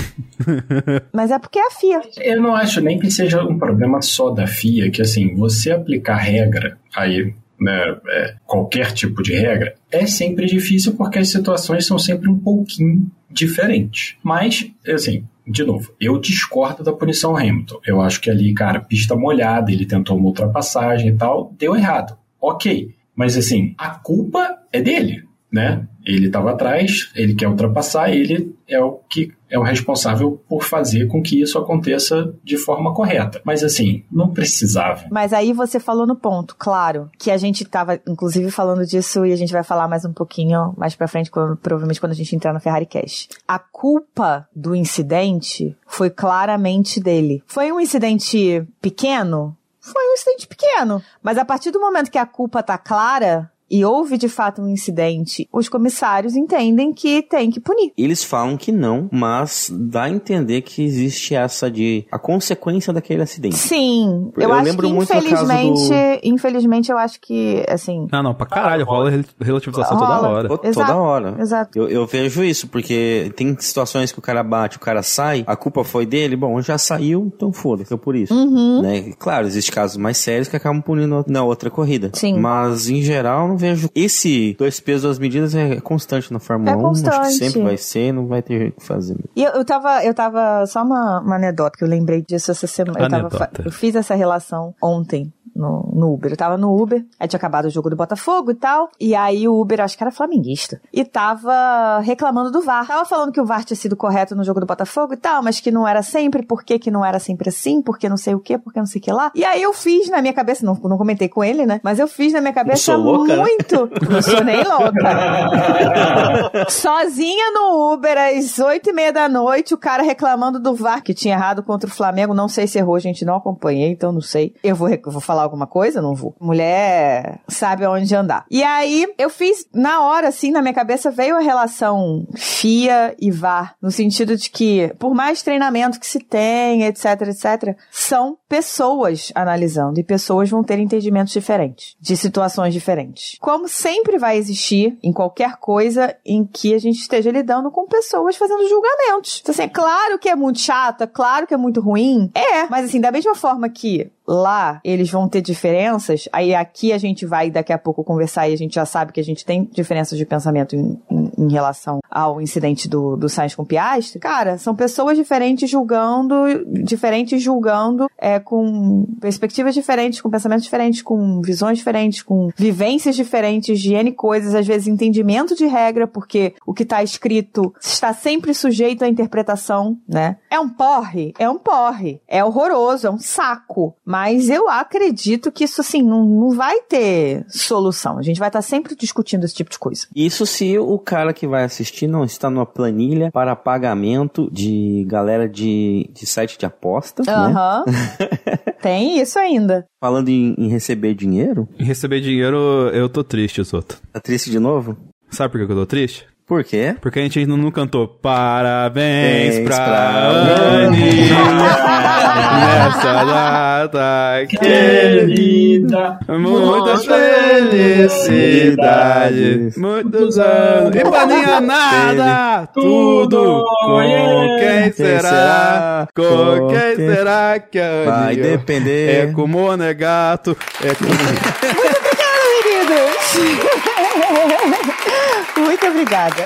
Mas é porque é a FIA.
Eu não acho nem que seja um problema só da FIA, que assim, você aplicar regra aí né, é, qualquer tipo de regra, é sempre difícil porque as situações são sempre um pouquinho diferentes. Mas, assim, de novo, eu discordo da punição Hamilton. Eu acho que ali, cara, pista molhada, ele tentou uma ultrapassagem e tal, deu errado. Ok. Mas assim, a culpa é dele, né? Ele estava atrás, ele quer ultrapassar, ele é o que é o responsável por fazer com que isso aconteça de forma correta. Mas assim, não precisava.
Mas aí você falou no ponto, claro, que a gente estava inclusive falando disso e a gente vai falar mais um pouquinho mais para frente, quando, provavelmente quando a gente entrar no Ferrari Cash. A culpa do incidente foi claramente dele. Foi um incidente pequeno? Foi um incidente pequeno. Mas a partir do momento que a culpa tá clara, e houve de fato um incidente, os comissários entendem que tem que punir.
Eles falam que não, mas dá a entender que existe essa de a consequência daquele acidente.
Sim, eu, eu acho lembro que muito infelizmente, do... infelizmente eu acho que assim.
Não, não, pra caralho, rola relativização rola. toda hora.
Exato, toda hora. Exato. Eu, eu, vejo isso porque tem situações que o cara bate, o cara sai, a culpa foi dele, bom, já saiu, então foda-se, por isso. Uhum. Né? Claro, existem casos mais sérios que acabam punindo na outra corrida. Sim. Mas em geral vejo. Esse dois pesos, duas medidas é constante na Fórmula é 1. Constante. Acho que sempre vai ser, não vai ter o que fazer.
E eu, eu tava, eu tava, só uma, uma anedota que eu lembrei disso essa semana. Eu, tava, eu fiz essa relação ontem no, no Uber. Eu tava no Uber, aí tinha acabado o jogo do Botafogo e tal. E aí o Uber, acho que era flamenguista. E tava reclamando do VAR. Tava falando que o VAR tinha sido correto no jogo do Botafogo e tal, mas que não era sempre, por que que não era sempre assim, porque não sei o que, porque não sei o que lá. E aí eu fiz na minha cabeça, não, não comentei com ele, né? Mas eu fiz na minha cabeça louca, né? Muito. Não sou nem louca. Sozinha no Uber, às oito e meia da noite, o cara reclamando do VAR que tinha errado contra o Flamengo. Não sei se errou, gente, não acompanhei, então não sei. Eu vou, eu vou falar alguma coisa? Não vou. Mulher sabe aonde andar. E aí, eu fiz, na hora, assim, na minha cabeça veio a relação FIA e VAR, no sentido de que, por mais treinamento que se tem, etc, etc, são pessoas analisando e pessoas vão ter entendimentos diferentes, de situações diferentes. Como sempre vai existir em qualquer coisa em que a gente esteja lidando com pessoas fazendo julgamentos. Então, assim, é claro que é muito chato, é claro que é muito ruim, é, mas assim, da mesma forma que lá eles vão ter diferenças, aí aqui a gente vai daqui a pouco conversar e a gente já sabe que a gente tem diferenças de pensamento em, em, em relação ao incidente do, do Sainz com Piastri. Cara, são pessoas diferentes julgando, diferentes julgando, é, com perspectivas diferentes, com pensamentos diferentes, com visões diferentes, com vivências diferentes de N coisas, às vezes entendimento de regra, porque o que está escrito está sempre sujeito à interpretação, né? É um porre? É um porre. É horroroso, é um saco. Mas mas eu acredito que isso, assim, não, não vai ter solução. A gente vai estar sempre discutindo esse tipo de coisa.
Isso se o cara que vai assistir não está numa planilha para pagamento de galera de, de site de aposta,
Aham. Né? Tem isso ainda.
Falando em, em, receber dinheiro?
Em receber dinheiro, eu tô triste, Zoto.
Tá triste de novo?
Sabe por que eu tô triste?
Por quê?
Porque a gente ainda não cantou Parabéns pra, pra Aninha nessa data querida. Muitas felicidades, muitos anos. E pra ninguém nada, tudo com quem será? Com quem será que a
Vai depender.
É com Monegato, é com...
Muito obrigada, meninos. Muito obrigada.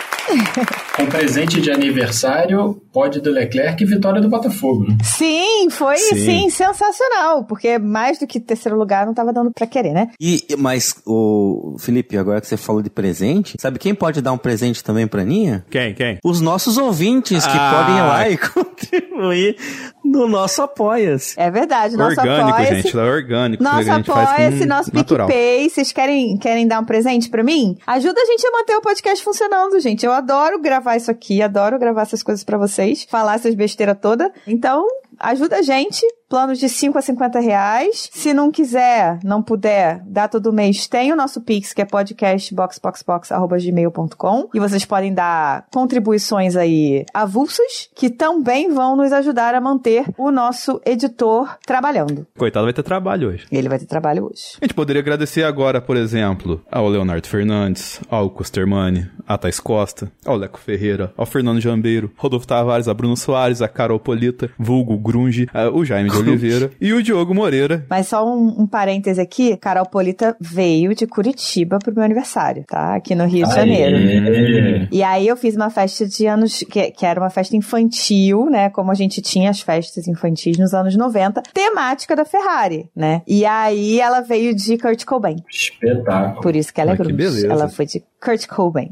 Um presente de aniversário, pode do Leclerc e vitória do Botafogo. Né?
Sim, foi sim. sim. sensacional, porque mais do que terceiro lugar não tava dando para querer, né?
E mas o Felipe, agora que você falou de presente, sabe quem pode dar um presente também pra Ninha?
Quem? Quem?
Os nossos ouvintes que ah. podem ir lá e contribuir no nosso Apoia-se.
É verdade, nosso
orgânico,
apoia
gente, é orgânico.
Nosso Apoia-se, nosso PicPay. Vocês querem, querem dar um presente pra mim? Ajuda a gente a manter o podcast funcionando, gente. Eu adoro gravar isso aqui, adoro gravar essas coisas pra vocês, falar essas besteiras toda. Então, ajuda a gente. Planos de 5 a 50 reais. Se não quiser, não puder, dar todo mês, tem o nosso Pix, que é podcastboxboxbox.gmail.com. E vocês podem dar contribuições aí avulsas, que também vão nos ajudar a manter o nosso editor trabalhando.
Coitado vai ter trabalho hoje.
Ele vai ter trabalho hoje.
A gente poderia agradecer agora, por exemplo, ao Leonardo Fernandes, ao Custermani, a Thais Costa, ao Leco Ferreira, ao Fernando Jambeiro, Rodolfo Tavares, a Bruno Soares, a Carol Polita, vulgo Grunge, o Jaime de Oliveira e o Diogo Moreira.
Mas só um, um parêntese aqui, Carol Polita veio de Curitiba pro meu aniversário, tá? Aqui no Rio de Janeiro.
Aê.
E aí eu fiz uma festa de anos, que, que era uma festa infantil, né? Como a gente tinha as festas infantis nos anos 90, temática da Ferrari, né? E aí ela veio de Kurt Cobain.
Espetáculo.
Por isso que ela é
Ah, que
grunge.
beleza.
Ela foi de Kurt Cobain.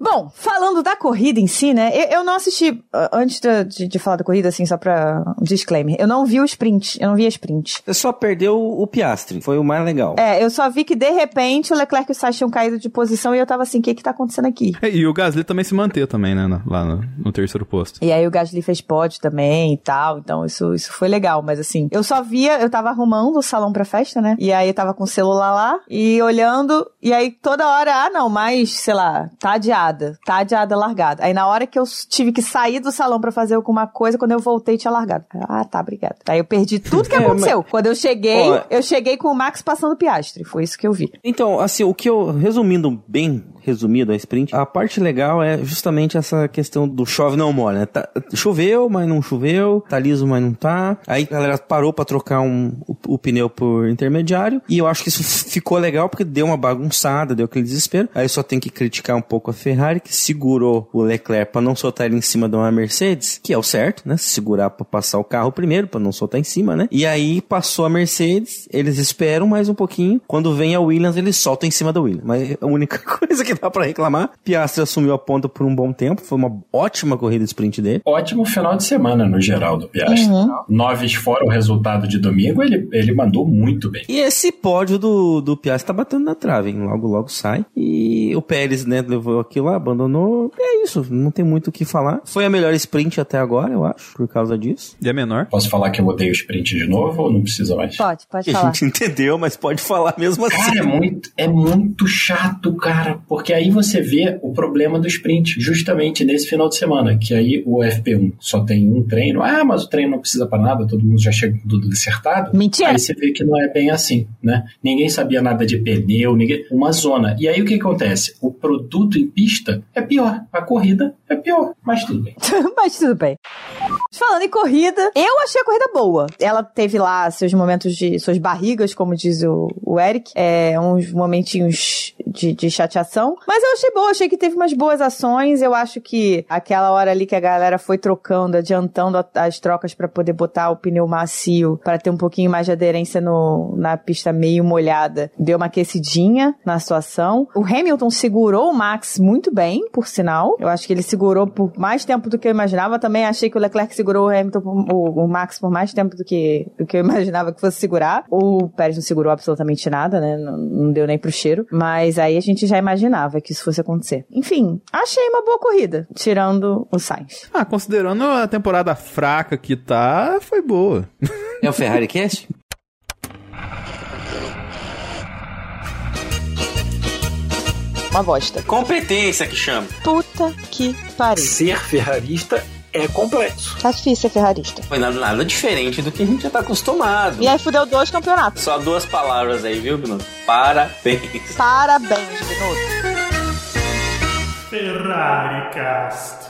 Bom, falando da corrida em si, né? Eu, eu não assisti, uh, antes de, de- de falar da corrida, assim, só pra um disclaimer. Eu não vi o sprint, eu não vi a sprint.
Você só perdeu o Piastre, foi o mais legal.
É, eu só vi que de repente o Leclerc e o Sainz tinham caído de posição e eu tava assim, o que que tá acontecendo aqui?
É, E o Gasly também se manter também, né? Lá no, no terceiro posto.
E aí o Gasly fez pódio também e tal, então isso, isso foi legal, mas assim, eu só via, eu tava arrumando o salão pra festa, né? E aí eu tava com o celular lá e olhando, e aí toda hora, ah não, mas, sei lá, tá adiada, tá adiada, largada. Aí na hora que eu tive que sair do salão pra fazer alguma coisa, quando eu voltei tinha largado. Ah, tá, obrigada. Aí eu perdi tudo que
É,
aconteceu. Quando eu cheguei, eu cheguei com o Max passando piastre, foi isso que eu vi.
Então, assim, o que eu, resumindo bem, resumido a sprint, a parte legal é justamente essa questão do chove não molha, né? Tá- choveu, mas não choveu, tá liso, mas não tá. Aí a galera parou pra trocar um, o, o pneu por intermediário, e eu acho que isso ficou legal porque deu uma bagunçada, deu aquele desespero. Aí só tem que criticar um pouco a Ferrari, que segurou o Leclerc pra não soltar ele em cima de uma Mercedes, que é o certo, né? Segurar pra passar o carro primeiro, pra não soltar em cima, né? E aí passou a Mercedes, eles esperam mais um pouquinho, quando vem a Williams, eles soltam em cima da Williams. Mas a única coisa que dá pra reclamar, Piastri assumiu a ponta por um bom tempo, foi uma ótima corrida de sprint dele.
Ótimo final de semana no geral do Piastri.
Uhum.
Noves fora o resultado de domingo, ele, ele mandou muito bem.
E esse pódio do, do Piastri tá batendo na trave, hein? Logo, logo sai. E o Pérez, né, levou aquilo lá, abandonou. E é isso, não tem muito o que falar. Foi a melhor sprint até agora, eu acho, por causa disso.
E é menor.
Posso falar que eu odeio o sprint de novo ou não precisa mais?
Pode, pode
Que a
falar.
gente entendeu, mas pode falar mesmo assim.
Cara, é muito, é muito chato, cara, porque aí você vê o problema do sprint, justamente nesse final de semana, que aí o FP1 só tem um treino. Ah, mas o treino não precisa pra nada, todo mundo já chega com tudo acertado.
Mentira.
Aí você vê que não é bem assim, né? Ninguém sabia nada de pneu, ninguém... uma zona. E aí o que acontece? O produto em pista é pior, a corrida é pior, mas tudo bem.
Mas tudo bem. Falando em corrida, eu achei a corrida boa. Ela teve lá seus momentos de. suas barrigas, como diz o, o Eric, é, uns momentinhos de, de chateação. Mas eu achei boa, achei que teve umas boas ações. Eu acho que aquela hora ali que a galera foi trocando, adiantando as trocas pra poder botar o pneu macio, pra ter um pouquinho mais de aderência no, na pista meio molhada, deu uma aquecidinha na situação. O Hamilton segurou o Max muito bem, por sinal. Eu acho que ele segurou por mais tempo do que eu imaginava. Também achei que o Leclerc segurou o Hamilton, por- o, o Max por mais tempo do que, do que eu imaginava que fosse segurar. O Pérez não segurou absolutamente nada, né? Não, não deu nem pro cheiro. Mas aí a gente já imaginava que isso fosse acontecer. Enfim, achei uma boa corrida, tirando o Sainz.
Ah, considerando a temporada fraca que tá, foi boa.
É o Ferrari Cast?
Uma bosta.
Competência que chama.
Puta que pariu.
Ser ferrarista é complexo.
Tá difícil ser ferrarista.
Foi nada, nada diferente do que a gente já tá acostumado.
E aí fudeu dois campeonatos.
Só duas palavras aí, viu, Bruno? Parabéns.
Parabéns, Binotto.
Ferrari Cast.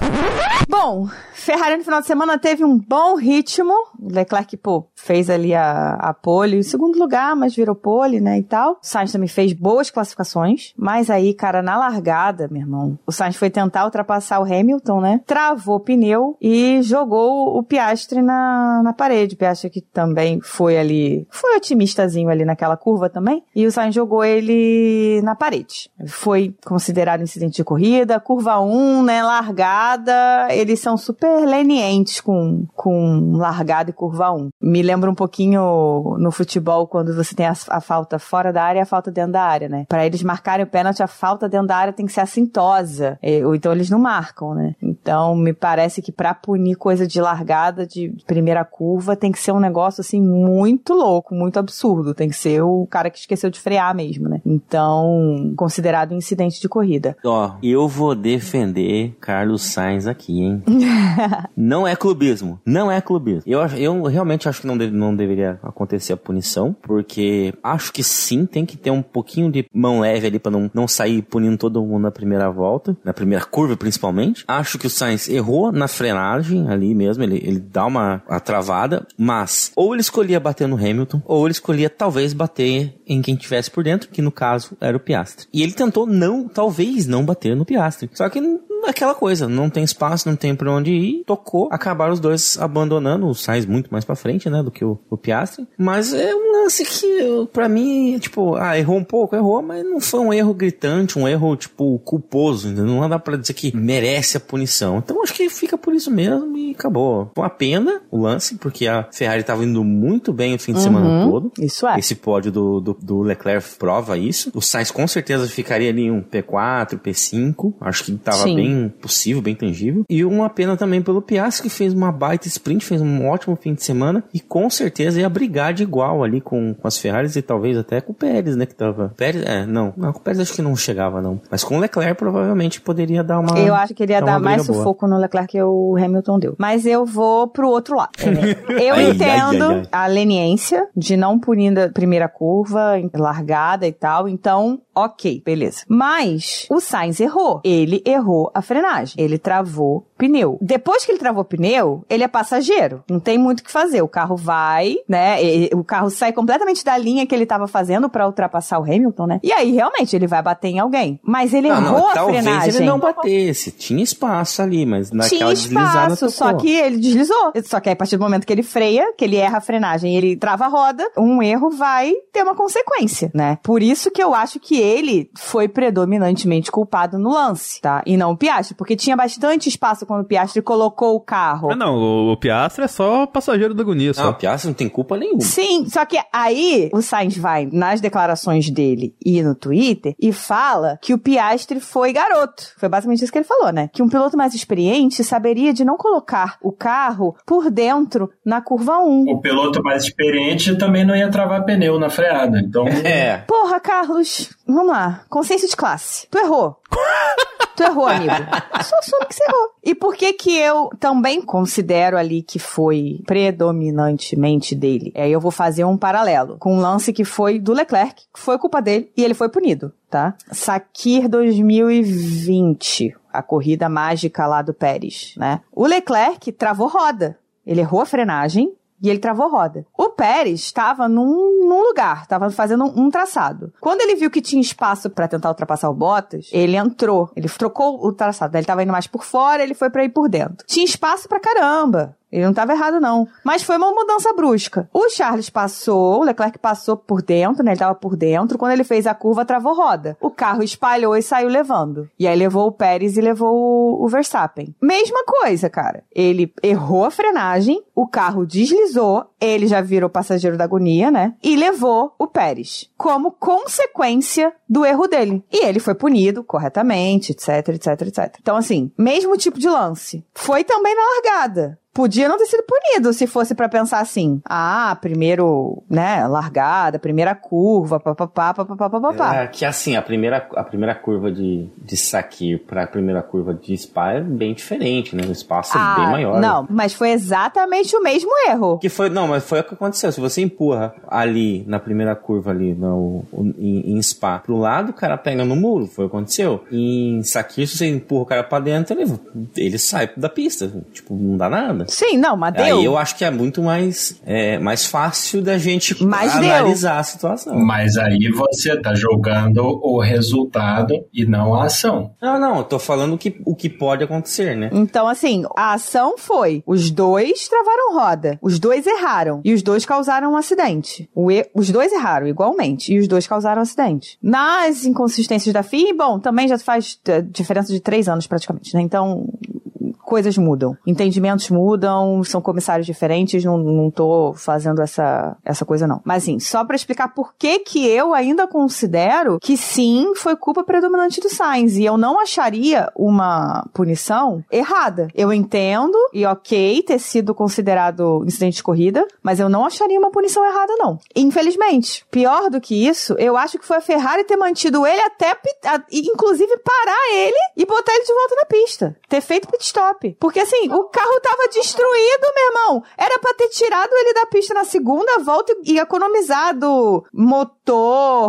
Bom, Ferrari no final de semana teve um bom ritmo. Leclerc, pô, fez ali a, a pole, em segundo lugar, mas virou pole, né, e tal. Sainz também fez boas classificações. Mas aí, cara, na largada, meu irmão, o Sainz foi tentar ultrapassar o Hamilton, né? Travou o pneu e jogou o Piastri na, na parede. O Piastri que também foi ali, foi otimistazinho ali naquela curva também. E o Sainz jogou ele na parede. Foi considerado incidente de corrida, curva 1, né, largada, eles são super lenientes com, com largada e curva 1. Me lembra um pouquinho no futebol quando você tem a, a falta fora da área e a falta dentro da área, né? Para eles marcarem o pênalti, a falta dentro da área tem que ser assintosa, e, ou então eles não marcam, né? Então me parece que para punir coisa de largada de primeira curva tem que ser um negócio assim muito louco, muito absurdo, tem que ser o cara que esqueceu de frear mesmo, né? Então, considerado um incidente de corrida.
Ó, eu vou defender Carlos Sainz aqui, hein? não é clubismo. Não é clubismo. Eu, eu realmente acho que não, deve, não deveria acontecer a punição, porque acho que sim, tem que ter um pouquinho de mão leve ali pra não, não sair punindo todo mundo na primeira volta, na primeira curva principalmente. Acho que o Sainz errou na frenagem ali mesmo, ele, ele dá uma travada, mas ou ele escolhia bater no Hamilton, ou ele escolhia talvez bater em quem tivesse por dentro, que no caso era o Piastri. E ele tentou não, talvez não bater no Piastri. Só que aquela coisa, não tem espaço, não tem pra onde ir, tocou, acabaram os dois abandonando, o Sainz muito mais pra frente, né, do que o, o Piastri, mas é um lance que, pra mim, tipo, ah, errou um pouco, errou, mas não foi um erro gritante, um erro, tipo, culposo, entendeu? não dá pra dizer que merece a punição, então acho que fica por isso mesmo e acabou. Foi uma pena o lance, porque a Ferrari tava indo muito bem o fim de semana
Uhum,
todo,
Isso é.
esse pódio do, do, do Leclerc prova isso. O Sainz com certeza ficaria ali em um P4, P5. Acho que estava
Sim.
bem possível, bem tangível. E uma pena também pelo Piastri, que fez uma baita sprint, fez um ótimo fim de semana. E com certeza ia brigar de igual ali com, com as Ferraris e talvez até com o Pérez, né? Que tava. Pérez, é, não. Não, com o Pérez acho que não chegava, não. Mas com o Leclerc provavelmente poderia dar uma.
Eu acho que ele ia
uma
dar mais
boa.
sufoco no Leclerc que o Hamilton deu. Mas eu vou pro outro lado. Eu
Ai,
entendo
ai, ai.
a leniência de não punir a primeira curva, largada e tal. Então, ok, beleza. Mas o Sainz errou. Ele errou a frenagem. Ele travou pneu. Depois que ele travou pneu, ele é passageiro. Não tem muito o que fazer. O carro vai, né? e- O carro sai completamente da linha que ele tava fazendo pra ultrapassar o Hamilton, né? E aí, realmente, ele vai bater em alguém. Mas ele
Ah,
errou
não,
a
talvez
frenagem.
ele não batesse. Tinha espaço ali, mas naquela
Tinha espaço, só que ele deslizou. Só que aí, a partir do momento que ele freia, que ele erra a frenagem e ele trava a roda, um erro vai ter uma consequência, né? Por isso que eu acho que ele foi predominantemente culpado no lance, tá? E não o Piastri, porque tinha bastante espaço quando o Piastri colocou o carro.
Ah, não, o, o Piastre é só passageiro da agonia, só.
o Piastri não tem culpa nenhuma.
Sim, só que aí o Sainz vai nas declarações dele e no Twitter e fala que o Piastri foi garoto. Foi basicamente isso que ele falou, né? Que um piloto mais experiente saberia de não colocar o carro por dentro na curva 1.
O piloto mais experiente também não ia travar pneu na freada. Então,
É.
Porra, Carlos, vamos lá. Consciência de classe. Tu errou. Tu errou, amigo. Só assume que você errou. E por que que eu também considero ali que foi predominantemente dele? Aí eu vou fazer um paralelo com um lance que foi do Leclerc, que foi culpa dele e ele foi punido, tá? Sakir 2020, a corrida mágica lá do Pérez, né? O Leclerc travou roda. Ele errou a frenagem, e ele travou roda. O Pérez estava num, num lugar, estava fazendo um, um traçado. Quando ele viu que tinha espaço para tentar ultrapassar o Bottas, ele entrou, ele trocou o traçado. Ele estava indo mais por fora, ele foi para ir por dentro. Tinha espaço pra caramba. Ele não estava errado, não. Mas foi uma mudança brusca. O Charles passou, o Leclerc passou por dentro, né? Ele estava por dentro. Quando ele fez a curva, travou roda. O carro espalhou e saiu levando. E aí levou o Pérez e levou o, Verstappen. Mesma coisa, cara. Ele errou a frenagem, o carro deslizou, ele já virou passageiro da agonia, né? E levou o Pérez. Como consequência do erro dele. E ele foi punido corretamente, etc, etc, etc. Então, assim, mesmo tipo de lance. Foi também na largada. Podia não ter sido punido se fosse pra pensar assim: ah, primeiro, né, largada, primeira curva, papapá, papapá, papapá.
É, que assim, a primeira, a primeira curva de, de Sakir para a primeira curva de Spa é bem diferente, né? O espaço é bem maior.
Ah, Não, mas foi exatamente o mesmo erro.
Que foi, não, mas foi o que aconteceu. Se você empurra ali na primeira curva ali no, em, em Spa pro lado, o cara pega no muro. Foi o que aconteceu. Em Sakir, se você empurra o cara pra dentro, ele, ele sai da pista. Tipo, não dá nada.
Sim, não, mas deu.
Aí eu acho que é muito mais, é, mais fácil da gente
Mas deu.
analisar a situação.
Mas aí você tá julgando o resultado e não a ação.
Não, não, eu tô falando o que, o que pode acontecer, né?
Então, assim, a ação foi: os dois travaram roda, os dois erraram e os dois causaram um acidente. O e- Os dois erraram igualmente e os dois causaram um acidente. Nas inconsistências da FIA, bom, também já faz eh, diferença de três anos praticamente, né? Então. Coisas mudam, entendimentos mudam, são comissários diferentes, não, não tô fazendo essa, essa coisa não. Mas assim, só pra explicar por que que eu ainda considero que sim, foi culpa predominante do Sainz e eu não acharia uma punição errada. Eu entendo e ok ter sido considerado incidente de corrida, mas eu não acharia uma punição errada não. Infelizmente, pior do que isso, eu acho que foi a Ferrari ter mantido ele até, inclusive parar ele e botar ele de volta na pista. Ter feito pit stop. Porque assim, o carro tava destruído, meu irmão. Era pra ter tirado ele da pista na segunda volta e economizado motor,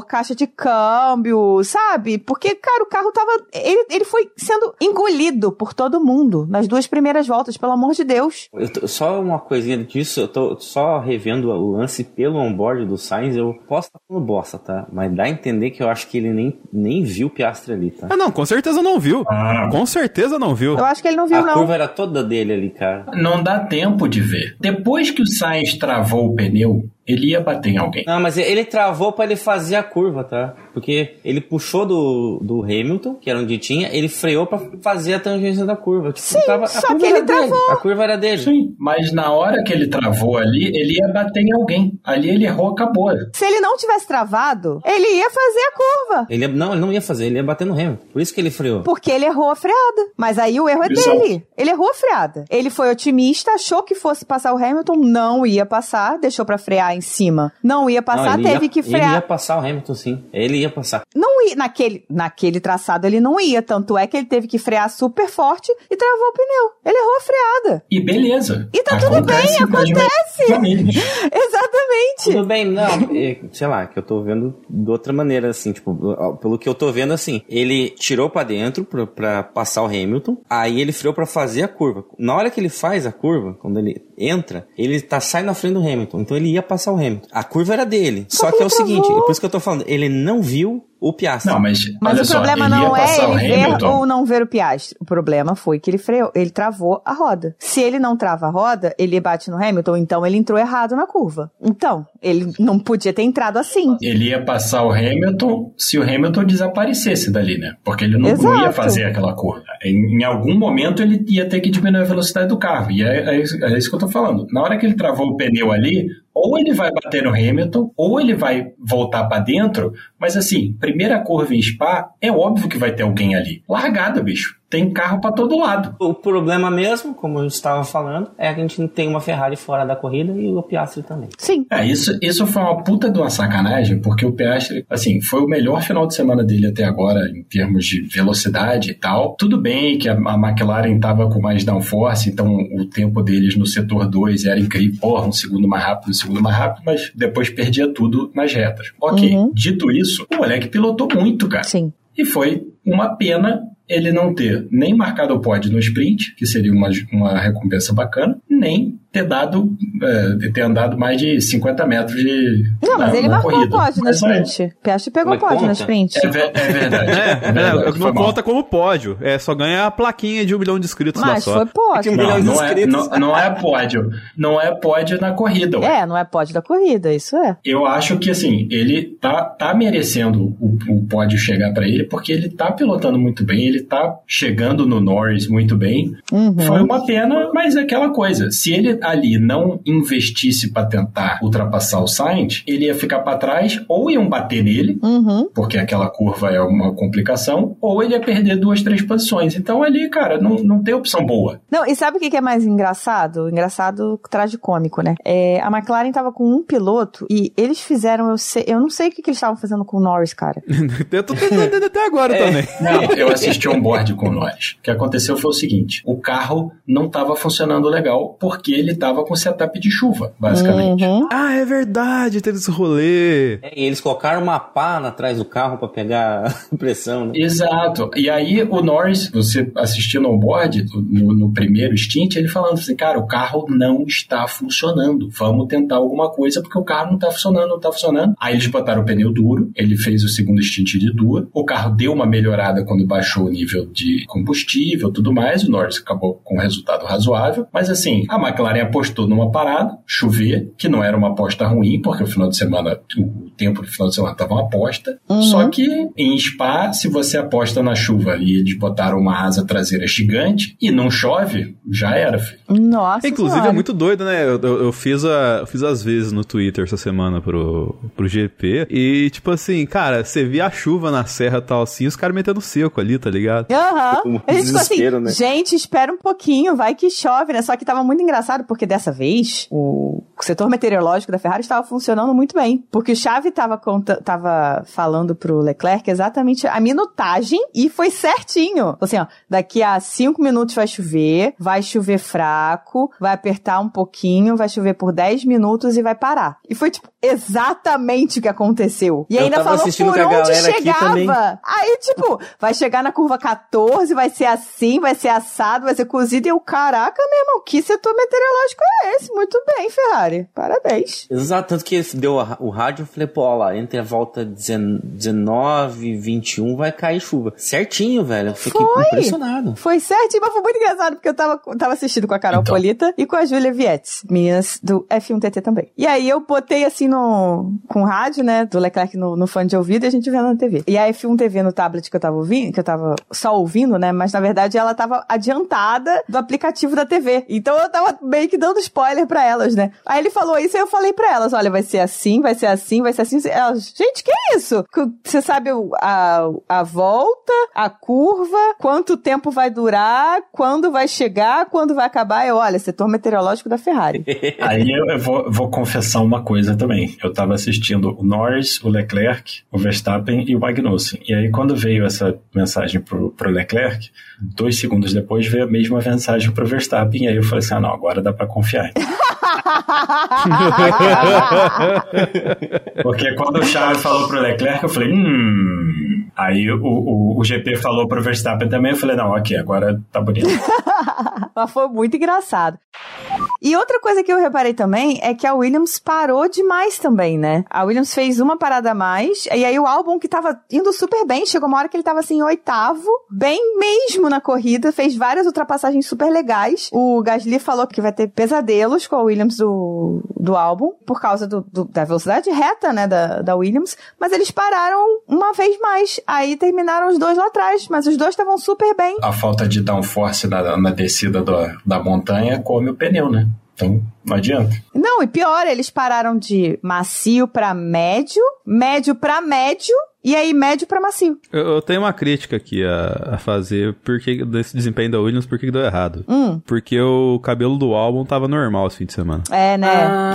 caixa de câmbio, sabe? Porque, cara, o carro tava. Ele, ele foi sendo engolido por todo mundo nas duas primeiras voltas, pelo amor de Deus.
Eu tô- só uma coisinha disso, eu tô só revendo o lance pelo onboard do Sainz, eu posso estar falando bosta, tá? Mas dá a entender que eu acho que ele nem, nem viu o Piastre ali, tá?
Ah, não, com certeza não viu.
Ah.
Com certeza não viu.
Eu acho que ele não viu,
a
não.
curva era toda dele ali, cara.
Não dá tempo de ver. Depois que o Sainz travou o pneu, ele ia bater em alguém.
Não, mas ele travou pra ele fazer a curva, tá? Porque ele puxou do, do Hamilton, que era onde tinha, ele freou pra fazer a tangência da curva. Tipo,
Sim,
tava- a
só
curva
que
era
ele
dele,
travou.
A curva era dele.
Sim, mas na hora que ele travou ali, ele ia bater em alguém. Ali ele errou, acabou.
Se ele não tivesse travado, ele ia fazer a curva.
Ele ia- não, ele não ia fazer, ele ia bater no Hamilton. Por isso que ele freou.
Porque ele errou a freada. Mas aí o erro é
Exato.
dele. Ele errou a freada. Ele foi otimista, achou que fosse passar o Hamilton, não ia passar, deixou pra frear em cima. Não ia passar,
Não,
teve
ia-
que
Ele ia
frear.
passar o Hamilton, sim. Ele ia passar.
Não ia, naquele, naquele traçado ele não ia, tanto é que ele teve que frear super forte e travou o pneu. Ele errou a freada.
E beleza.
E tá tudo bem, acontece. Exatamente.
Tudo bem, não, é, sei lá, que eu tô vendo de outra maneira, assim, tipo, pelo que eu tô vendo, assim, ele tirou pra dentro pra, pra passar o Hamilton, aí ele freou pra fazer a curva. Na hora que ele faz a curva, quando ele entra, ele tá saindo na frente do Hamilton, então ele ia passar o Hamilton. A curva era dele, só, que, é o seguinte, é por isso que eu tô falando, ele não viu o Piastri.
Não, mas,
Mas o
só,
problema não é ele ver ou não ver o Piastri. O problema foi que ele freou, ele travou a roda. Se ele não trava a roda, ele bate no Hamilton, então ele entrou errado na curva. Então, ele não podia ter entrado assim.
Ele ia passar o Hamilton se o Hamilton desaparecesse dali, né? Porque ele não, não ia fazer aquela curva. Em, em algum momento ele ia ter que diminuir a velocidade do carro. E é, é isso, é isso que eu tô falando. Na hora que ele travou o pneu ali, ou ele vai bater no Hamilton, ou ele vai voltar pra dentro. Mas assim, primeira curva em Spa, é óbvio que vai ter alguém ali. Largada, bicho. Tem carro pra todo lado.
O problema mesmo, como eu estava falando, é que a gente não tem uma Ferrari fora da corrida e o Piastri também.
Sim.
É, isso, isso foi uma puta de uma sacanagem, porque o Piastri, assim, foi o melhor final de semana dele até agora, em termos de velocidade e tal. Tudo bem que a, a McLaren tava com mais downforce, então o tempo deles no setor 2 era incrível, porra, um segundo mais rápido, um segundo mais rápido, mas depois perdia tudo nas retas. Ok,
Uhum.
dito isso, o moleque pilotou muito, cara.
Sim.
E foi uma pena ele não ter nem marcado o pódio no sprint, que seria uma, uma recompensa bacana, nem ter dado, é, ter andado mais de 50 metros de.
Não, mas
na-
ele
na
marcou o
corrida.
pódio
Mas é-
sprint. Piastri pegou o
Mas
pódio
conta?
sprint.
É, ver- é verdade.
É,
é verdade,
é,
foi
não
mal.
conta como pódio. É só ganha a plaquinha de um milhão de inscritos
Mas
só.
foi pódio.
Um
Não, não é, não, não é pódio. Não é pódio na corrida. ué.
É, não é pódio da corrida, isso é.
Eu acho que, assim, ele tá, tá merecendo o, o pódio chegar pra ele, porque ele tá pilotando muito bem, ele tá chegando no Norris muito bem.
Uhum.
Foi uma pena, mas é aquela coisa. Se ele ali não investisse pra tentar ultrapassar o Sainz, ele ia ficar pra trás, ou iam bater nele,
Uhum.
porque aquela curva é uma complicação, ou ele ia perder duas, três posições. Então ali, cara, não, não tem opção boa.
Não, e sabe o que é mais engraçado? Engraçado, tragicômico, né? É, a McLaren tava com um piloto e eles fizeram, eu, sei, eu não sei o que, que eles estavam fazendo com o Norris, cara.
Eu tô tentando até agora também.
Não, eu assisti um board com o Norris. O que aconteceu foi o seguinte: o carro não estava funcionando legal porque ele ele tava com setup de chuva, basicamente.
Uhum.
Ah, é verdade, teve esse rolê.
É, e eles colocaram uma pá atrás do carro pra pegar impressão, né?
Exato. E aí o Norris, você assistindo ao board no, no primeiro stint, ele falando assim, cara, o carro não está funcionando. Vamos tentar alguma coisa porque o carro não está funcionando, não está funcionando. Aí eles botaram o pneu duro, ele fez o segundo stint de duro. O carro deu uma melhorada quando baixou o nível de combustível, tudo mais. O Norris acabou com um resultado razoável. Mas assim, a McLaren apostou numa parada, chover, que não era uma aposta ruim, porque o final de semana, o tempo do final de semana estava uma aposta. Só que em Spa, se você aposta na chuva e eles botaram uma asa traseira gigante e não chove, já era, filho.
Nossa
Inclusive
senhora.
é muito doido, né? Eu, eu, eu fiz a, eu fiz as vezes no Twitter essa semana pro, pro GP. E, tipo assim, cara, você via a chuva na serra e tal assim, os caras metendo seco ali, tá ligado?
Aham.
Um
gente ficou assim,
né?
gente, espera um pouquinho, vai que chove, né? Só que tava muito engraçado, porque dessa vez o setor meteorológico da Ferrari estava funcionando muito bem. Porque o Chave tava, conta, tava falando pro Leclerc exatamente a minutagem e foi certinho. Assim, ó, daqui a cinco minutos vai chover, vai chover fraco, vai apertar um pouquinho, vai chover por 10 minutos e vai parar. E foi, tipo, exatamente o que aconteceu. E
Eu
ainda falou por onde chegava. Aí, tipo, vai chegar na curva 14, vai ser assim, vai ser assado, vai ser cozido. E eu, caraca, meu irmão, que setor meteorológico é esse? Muito bem, Ferrari. Parabéns.
Exato, tanto que deu a- o rádio, eu falei, pô, ó lá, entre a volta 19 e 21 vai cair chuva. Certinho, velho. Eu fiquei
Foi.
impressionado.
Foi certinho, mas foi muito engraçado, porque eu tava, tava assistindo com a Carol
Então.
Polita e com a Júlia Vietes, meninas do F1TT também. E aí eu botei assim no, com o rádio, né, do Leclerc no, no fone de ouvido e a gente vendo na TV. E a F1 TV no tablet que eu tava ouvindo, que eu tava só ouvindo, né, mas na verdade ela tava adiantada do aplicativo da TV. Então eu tava meio que dando spoiler pra elas, né. Aí ele falou isso e eu falei pra elas, olha, vai ser assim, vai ser assim, vai ser assim. Elas, gente, que isso? Que- Você sabe a, a volta, a curva, quanto tempo vai durar, quando vai chegar, quando vai acabar. Eu, olha, setor meteorológico da Ferrari.
Aí eu, eu vou, vou confessar uma coisa também. Eu tava assistindo o Norris, o Leclerc, o Verstappen e o Magnussen. E aí, quando veio essa mensagem pro, pro Leclerc, dois segundos depois veio a mesma mensagem pro Verstappen. E aí eu falei assim: ah, não, agora dá pra confiar. Porque quando o Charles falou pro Leclerc, eu falei, hum. Aí o, o, o GP falou pro Verstappen também, eu falei, não, ok, agora tá bonito.
Mas foi muito engraçado. E outra coisa que eu reparei também é que a Williams parou demais também, né? A Williams fez uma parada a mais, e aí o álbum que tava indo super bem, chegou uma hora que ele tava assim, oitavo, bem mesmo na corrida, fez várias ultrapassagens super legais. O Gasly falou que vai ter pesadelos com a Williams do, do álbum, por causa do, do- da velocidade reta, né, da, da Williams, mas eles pararam uma vez mais. Aí terminaram os dois lá atrás, mas os dois estavam super bem.
a falta de downforce na, na descida do- da montanha come o pneu, né? Então, não adianta.
Não, e pior, eles pararam de macio pra médio, médio pra médio, e aí médio pra macio.
Eu, eu tenho uma crítica aqui a, a fazer porque desse desempenho da Williams, por que deu errado?
Hum,
Porque o cabelo do álbum tava normal esse fim de semana.
é, né?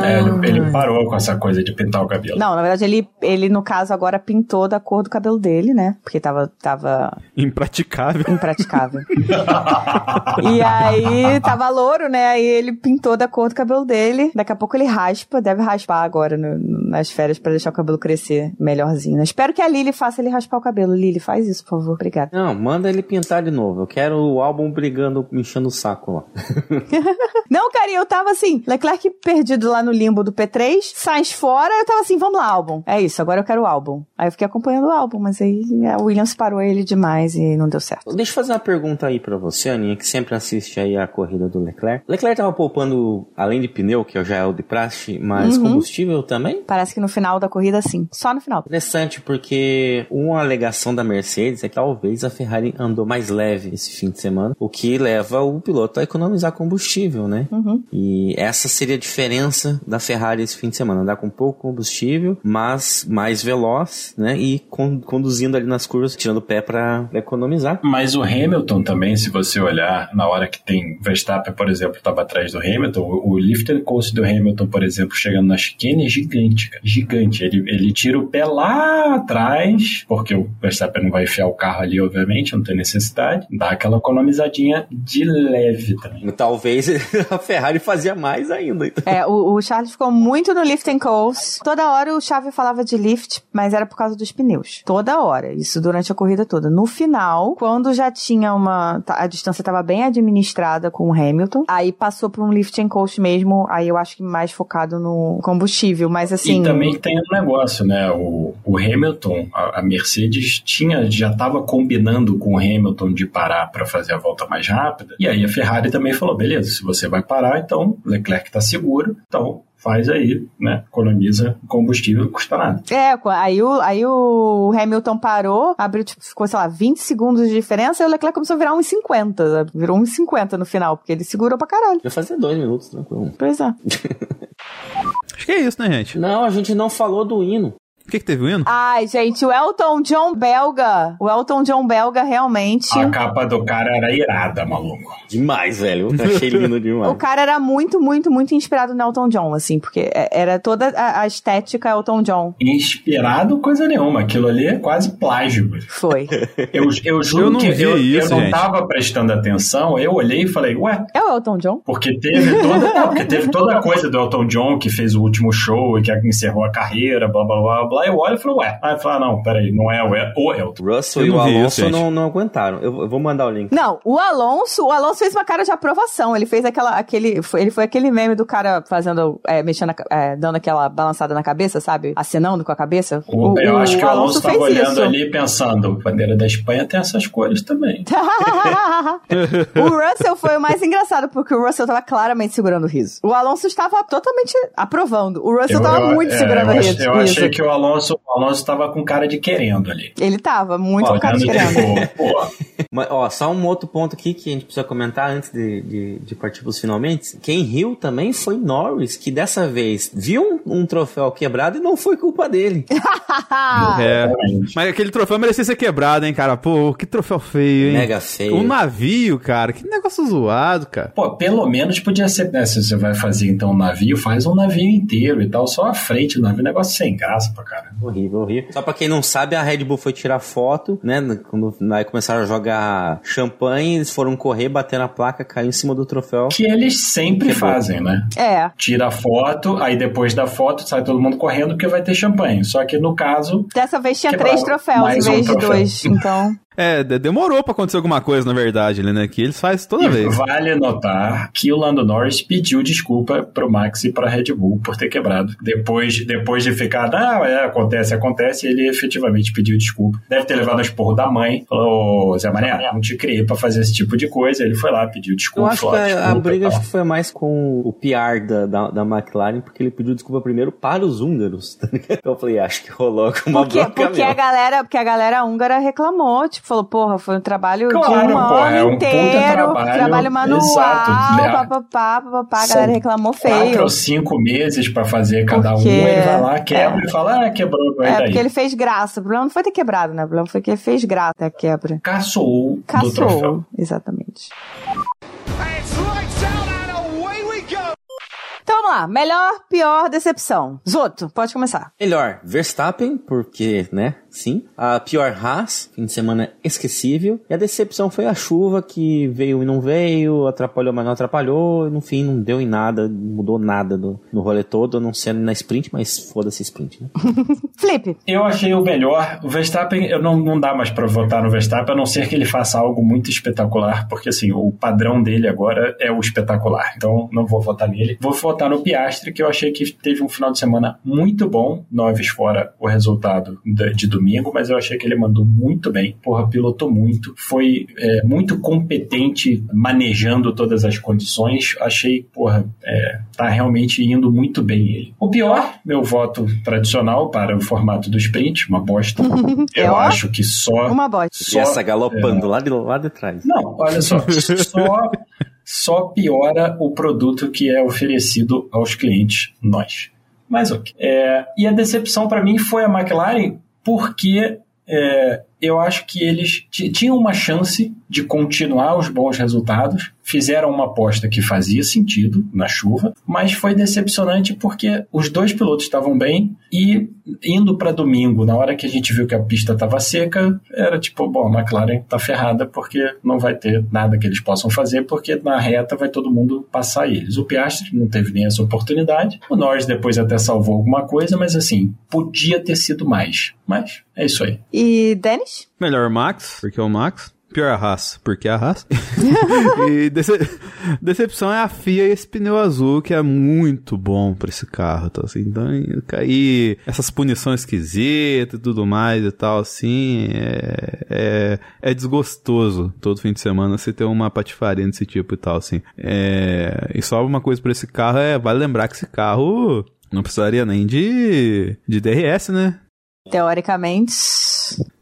É, ele, ele parou com essa coisa de pintar o cabelo.
Não, na verdade, ele, ele, no caso, agora pintou da cor do cabelo dele, né? Porque tava, tava
Impraticável.
impraticável. e aí, tava louro, né? Aí ele pintou da cor do cabelo dele. Daqui a pouco ele raspa, deve raspar agora no- nas férias pra deixar o cabelo crescer melhorzinho. né? Espero que a Lily faça ele raspar o cabelo. Lily, faz isso, por favor. Obrigada.
Não, manda ele pintar de novo. Eu quero o álbum brigando, me enchendo o saco lá.
Não, carinha, eu tava assim, Leclerc perdido lá no limbo do P3, Sainz fora, eu tava assim, vamos lá, álbum. É isso, agora eu quero o álbum. Aí eu fiquei acompanhando o álbum, mas aí a Williams parou ele demais e não deu certo.
Deixa eu fazer uma pergunta aí pra você, Aninha, que sempre assiste aí a corrida do Leclerc. Leclerc tava poupando, além de pneu, que já é o de praxe, mas
Uhum.
combustível também?
Parece que no final da corrida, sim. Só no final.
Interessante, porque uma alegação da Mercedes é que talvez a Ferrari andou mais leve esse fim de semana, o que leva o piloto a economizar combustível, né?
Uhum.
E essa seria a diferença da Ferrari esse fim de semana, andar com pouco combustível, mas mais veloz, né? E con- conduzindo ali nas curvas, tirando o pé pra economizar.
Mas o Hamilton também, se você olhar, na hora que tem Verstappen, por exemplo, estava atrás do Hamilton, o, o lift and coast do Hamilton, por exemplo, chegando na chicane é gigante, cara, gigante. Ele, ele tira o pé lá atrás atrás, porque o Verstappen não vai enfiar o carro ali, obviamente, não tem necessidade. Dá aquela economizadinha de leve também.
Talvez a Ferrari fazia mais ainda.
É, o, o Charles ficou muito no lift and coast. Toda hora o Chave falava de lift, mas era por causa dos pneus. Toda hora. Isso durante a corrida toda. No final, quando já tinha uma. tá, A distância estava bem administrada com o Hamilton, aí passou para um lift and coast mesmo. Aí eu acho que mais focado no combustível. Mas assim.
E também tem um negócio, né? O, o Hamilton, a, a Mercedes tinha, já estava combinando com o Hamilton de parar para fazer a volta mais rápida. E aí a Ferrari também falou: beleza, se você vai parar, então Leclerc está seguro, então faz aí, né? Economiza combustível, não custa nada.
É, aí o, aí o Hamilton parou, abriu, tipo, ficou, sei lá, 20 segundos de diferença e o Leclerc começou a virar 1,50. sabe? Virou 1,50 no final, porque ele segurou pra caralho.
Já fazia dois minutos, tranquilo.
Pois é.
Acho que é isso, né, gente?
Não, a gente não falou do hino.
O que, que teve o hino?
Ai, gente, o Elton John belga. O Elton John belga realmente.
A capa do cara era irada, maluco.
Demais, velho. Eu achei lindo demais.
O cara era muito, muito, muito inspirado no Elton John, assim, porque é- era toda a, a estética Elton John.
Inspirado coisa nenhuma. Aquilo ali é quase plágio.
Foi.
Eu, eu juro
Eu não
que
vi
eu,
isso,
eu não
gente.
tava prestando atenção, eu olhei e falei, ué,
É o Elton John?
porque teve toda, não, porque teve toda a coisa do Elton John que fez o último show e que encerrou a carreira, blá blá blá blá. Eu olho e falo, ué. Aí eu falo, ah, não, peraí, não é o, El- o Elton.
O Russell
Eu
e o
isso,
Alonso não, não aguentaram. Eu, eu vou mandar o link.
Não, o Alonso, o Alonso fez uma cara de aprovação. Ele fez aquela, aquele, foi- ele foi aquele meme do cara fazendo, é, mexendo, é, dando aquela balançada na cabeça, sabe? Acenando com a cabeça.
O- eu acho que o Alonso estava
fez
olhando
isso.
ali pensando, bandeira da Espanha tem essas cores também.
o Russell foi o mais engraçado, porque o Russell tava claramente segurando o riso. O Alonso estava totalmente aprovando. O Russell tava muito
é,
segurando
eu
o riso.
Eu achei que o Alonso, o Alonso estava com cara de querendo ali.
Ele tava muito com cara de querendo.
pô,
Mas, ó, só um outro ponto aqui que a gente precisa comentar antes de, de, de partir pros finalmente. Quem riu também foi Norris, que dessa vez viu um, um troféu quebrado e não foi culpa dele.
É.
realmente.
Mas aquele troféu merecia ser quebrado, hein, cara? Pô, que troféu feio, hein?
Mega feio.
Um navio, cara. Que negócio zoado, cara.
Pô, pelo menos podia ser, né? Se você vai fazer então um navio, faz um navio inteiro e tal, só a frente do navio, negócio sem graça pra caramba.
Horrível, horrível. Só pra quem não sabe, a Red Bull foi tirar foto, né? Quando aí começaram a jogar champanhe, eles foram correr, bater na placa, caiu em cima do troféu.
Que eles sempre fazem, né?
É.
Tira a foto, aí depois da foto sai todo mundo correndo porque vai ter champanhe. Só que no caso,
Dessa vez tinha três troféus
mais
em
um
vez de
troféu.
dois. Então.
É, de- demorou pra acontecer alguma coisa, na verdade, ali, né? Que eles fazem toda vez.
vale notar que o Lando Norris pediu desculpa pro Max e pra Red Bull por ter quebrado. Depois, depois de ficar, ah, é, acontece, acontece, ele efetivamente pediu desculpa. Deve ter levado a esporro da mãe. Falou, "Ô, Zé Mané, não te criei pra fazer esse tipo de coisa. Ele foi lá, pediu
Eu
desculpa.
acho que
falou,
a, a
"Desculpa",
briga
e
acho que foi mais com o PR da, da, da McLaren, porque ele pediu desculpa primeiro para os húngaros. tá ligado? eu falei, acho que rolou com uma
Porque, porque a galera, porque a galera húngara reclamou, tipo, falou, porra, foi um trabalho de
Claro,
um
porra,
ano
é um
inteiro,
trabalho,
manual,
exato, né?
papapá, papapá, a galera reclamou
Quatro
feio.
ou cinco meses pra fazer cada
Porque-
um, ele vai lá, quebra e fala, ah, quebrou, vai
É,
daí.
porque ele fez graça. O problema não foi ter quebrado, né? O problema foi que ele fez graça a quebra.
Caçoou do troféu.
Caçou, exatamente. Vamos lá. Melhor, pior, decepção. Zoto, pode começar.
Melhor, Verstappen, porque, né? Sim. A pior Haas, fim de semana esquecível. E a decepção foi a chuva que veio e não veio, atrapalhou, mas não atrapalhou. E no fim, não deu em nada, não mudou nada no, no rolê todo, a não ser na sprint, mas foda-se sprint, né?
Flip.
Eu achei o melhor. O Verstappen, eu não, não dá mais pra votar no Verstappen, a não ser que ele faça algo muito espetacular, porque assim, o padrão dele agora é o espetacular. Então não vou votar nele. Vou votar no Piastri, que eu achei que teve um final de semana muito bom, Noves fora o resultado de, domingo, mas eu achei que ele mandou muito bem. Porra, pilotou muito. Foi é, muito competente manejando todas as condições. Achei, porra, é, tá realmente indo muito bem ele. O pior, meu voto tradicional para o formato do sprint, uma bosta.
É,
Eu
ó,
acho que só.
Uma bosta.
só
e essa galopando lá, de, lá de trás.
não, olha só. Só, só piora o produto que é oferecido aos clientes, nós. Mas ok. É, e a decepção para mim foi a McLaren, porque é, eu acho que eles tinham uma chance de continuar os bons resultados, fizeram uma aposta que fazia sentido na chuva, mas foi decepcionante porque os dois pilotos estavam bem e indo para domingo, na hora que a gente viu que a pista estava seca, era tipo, bom, a McLaren tá ferrada porque não vai ter nada que eles possam fazer porque na reta vai todo mundo passar eles. O Piastri não teve nem essa oportunidade. O Norris depois até salvou alguma coisa, mas assim, podia ter sido mais. Mas é isso aí.
E Dennis?
Melhor Max, porque é o Max. Pior a Haas, porque é a Haas. e dece- decepção é a FIA e esse pneu azul, que é muito bom pra esse carro, tá assim. Então, e essas punições esquisitas e tudo mais e tal, assim, é, é, é desgostoso todo fim de semana você ter uma patifaria desse tipo e tal, assim. É, e só uma coisa pra esse carro é, vale lembrar que esse carro não precisaria nem de, de DRS, né?
Teoricamente.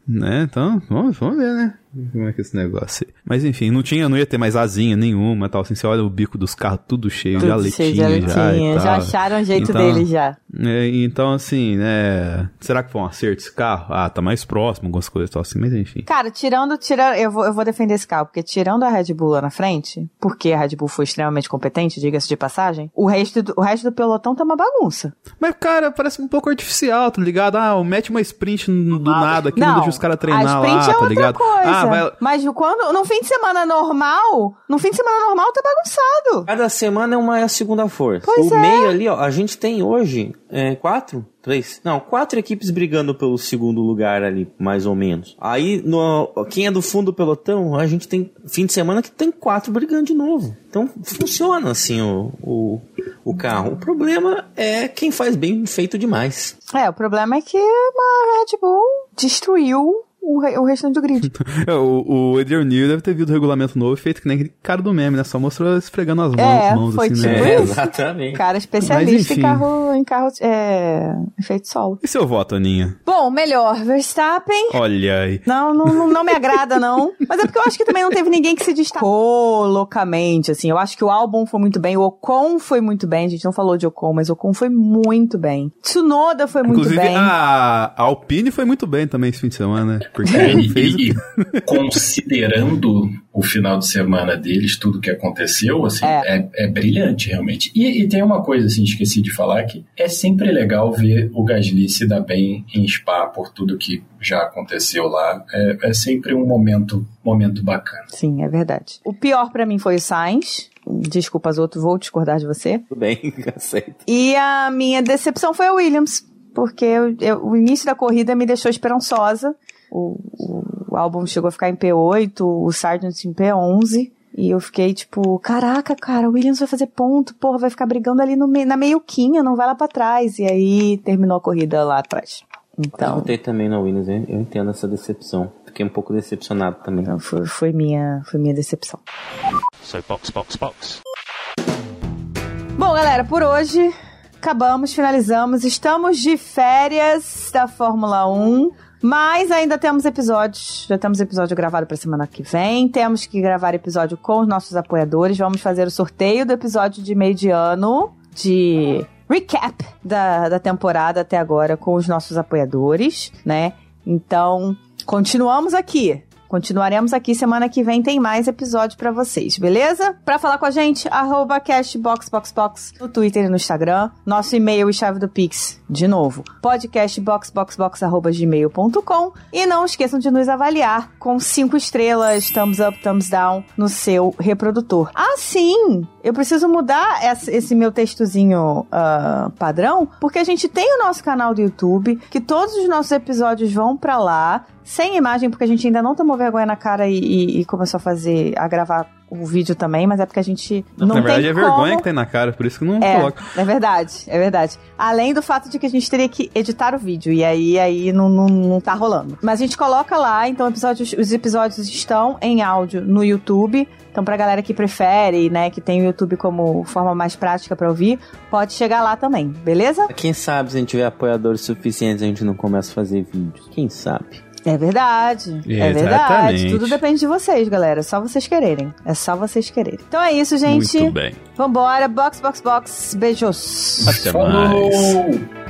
Né? Então, vamos, vamos ver, né? Como é que é esse negócio aí. Mas enfim, não tinha, não ia ter mais asinha nenhuma tal. Assim, você olha o bico dos carros tudo cheio de
Tudo
aletinha
cheio de aletinha.
já.
Já acharam o jeito
Então,
dele já.
É, então, assim, né? Será que foi um acerto esse carro? Ah, tá mais próximo, algumas coisas e tal assim, mas enfim.
Cara, tirando, tirando, eu vou, eu vou defender esse carro, porque tirando a Red Bull lá na frente, porque a Red Bull foi extremamente competente, diga-se de passagem, o resto, do, o resto do pelotão tá uma bagunça.
Mas, cara, parece um pouco artificial, tá ligado? Ah, mete uma sprint do nada aqui, não, deixa os caras treinar lá,
é
tá
outra
ligado?
coisa.
Ah, vai.
Mas quando, no fim de semana normal, no fim de semana normal tá bagunçado.
Cada semana é uma é a segunda força.
Pois
o
é.
meio ali, ó, a gente tem hoje é, quatro, três, não, quatro equipes brigando pelo segundo lugar ali, mais ou menos. Aí, no, quem é do fundo do pelotão, a gente tem fim de semana que tem quatro brigando de novo. Então, funciona assim o, o, o carro. O problema é quem faz bem feito demais.
É, o problema é que a Red Bull destruiu o, re- o restante do grid.
É, o, o Adrian Newey deve ter visto o regulamento novo e feito que nem aquele cara do meme, né? Só mostrou esfregando as mãos,
É,
mãos
foi
assim,
tipo
né?
isso.
exatamente.
Cara especialista
Mas,
em carro, em carro é, efeito solo.
E seu voto, Aninha?
Bom, melhor, Verstappen.
Olha aí.
Não, não, não, não me agrada, não. Mas é porque eu acho que também não teve ninguém que se destacou loucamente, assim. Eu acho que o álbum foi muito bem, o Ocon foi muito bem. A gente não falou de Ocon, mas o Ocon foi muito bem. Tsunoda foi muito
Inclusive,
bem.
a a Alpine foi muito bem também esse fim de semana, né? Porque
É, e,
fez...
e- e considerando o final de semana deles, tudo que aconteceu, assim, é, é brilhante, realmente. E, e tem uma coisa, assim, esqueci de falar, que é sempre legal ver o Gasly se dar bem em Spa por tudo que já aconteceu lá. É, é sempre um momento, momento bacana.
Sim, é verdade. O pior pra mim foi o Sainz. Desculpa as outros, vou discordar de você.
Tudo bem, aceito.
E a minha decepção foi a Williams, porque eu- eu- o início da corrida me deixou esperançosa. O, o, o álbum chegou a ficar em P8, o Sargent em P11. E eu fiquei tipo, caraca, cara, o Williams vai fazer ponto, porra, vai ficar brigando ali no me- na meiuquinha, não vai lá pra trás. E aí terminou a corrida lá atrás.
Eu
Então,
votei também na Williams, eu, eu entendo essa decepção. Fiquei um pouco decepcionado também.
então foi, foi minha, foi minha decepção.
So box, box, box.
Bom, galera, por hoje acabamos, finalizamos. Estamos de férias da Fórmula 1, mas ainda temos episódios. Já temos episódio gravado para semana que vem. Temos que gravar episódio com os nossos apoiadores. Vamos fazer o sorteio do episódio de meio de ano de recap da, da temporada até agora com os nossos apoiadores, né? Então, continuamos aqui. Continuaremos aqui semana que vem tem mais episódio pra vocês, beleza? Pra falar com a gente, arroba cashboxboxbox no Twitter e no Instagram. Nosso e-mail e chave do Pix, de novo, podcastboxboxbox.gmail.com e não esqueçam de nos avaliar com cinco estrelas, thumbs up, thumbs down no seu reprodutor. Ah, sim! Eu preciso mudar esse meu textozinho ah, padrão, porque a gente tem o nosso canal do YouTube, que todos os nossos episódios vão pra lá, sem imagem, porque a gente ainda não tomou vergonha na cara e, e- e começou a fazer, a gravar o vídeo também, mas é porque a gente não
Na verdade,
tem
é
como...
vergonha que tem na cara, por isso que não
É,
coloca.
é verdade, é verdade. Além do fato de que a gente teria que editar o vídeo, e aí, aí não, não, não tá rolando. Mas a gente coloca lá, então episódios, os episódios estão em áudio no YouTube. Então, pra galera que prefere, né, que tem o YouTube como forma mais prática pra ouvir, pode chegar lá também, beleza?
Quem sabe se a gente tiver apoiadores suficientes a gente não começa a fazer vídeos. Quem sabe?
É verdade. É verdade. Tudo depende de vocês, galera. É só vocês quererem. É só vocês quererem. Então é isso, gente.
Muito bem.
Vambora. Box, box, box. Beijos.
Até
Falou!
mais.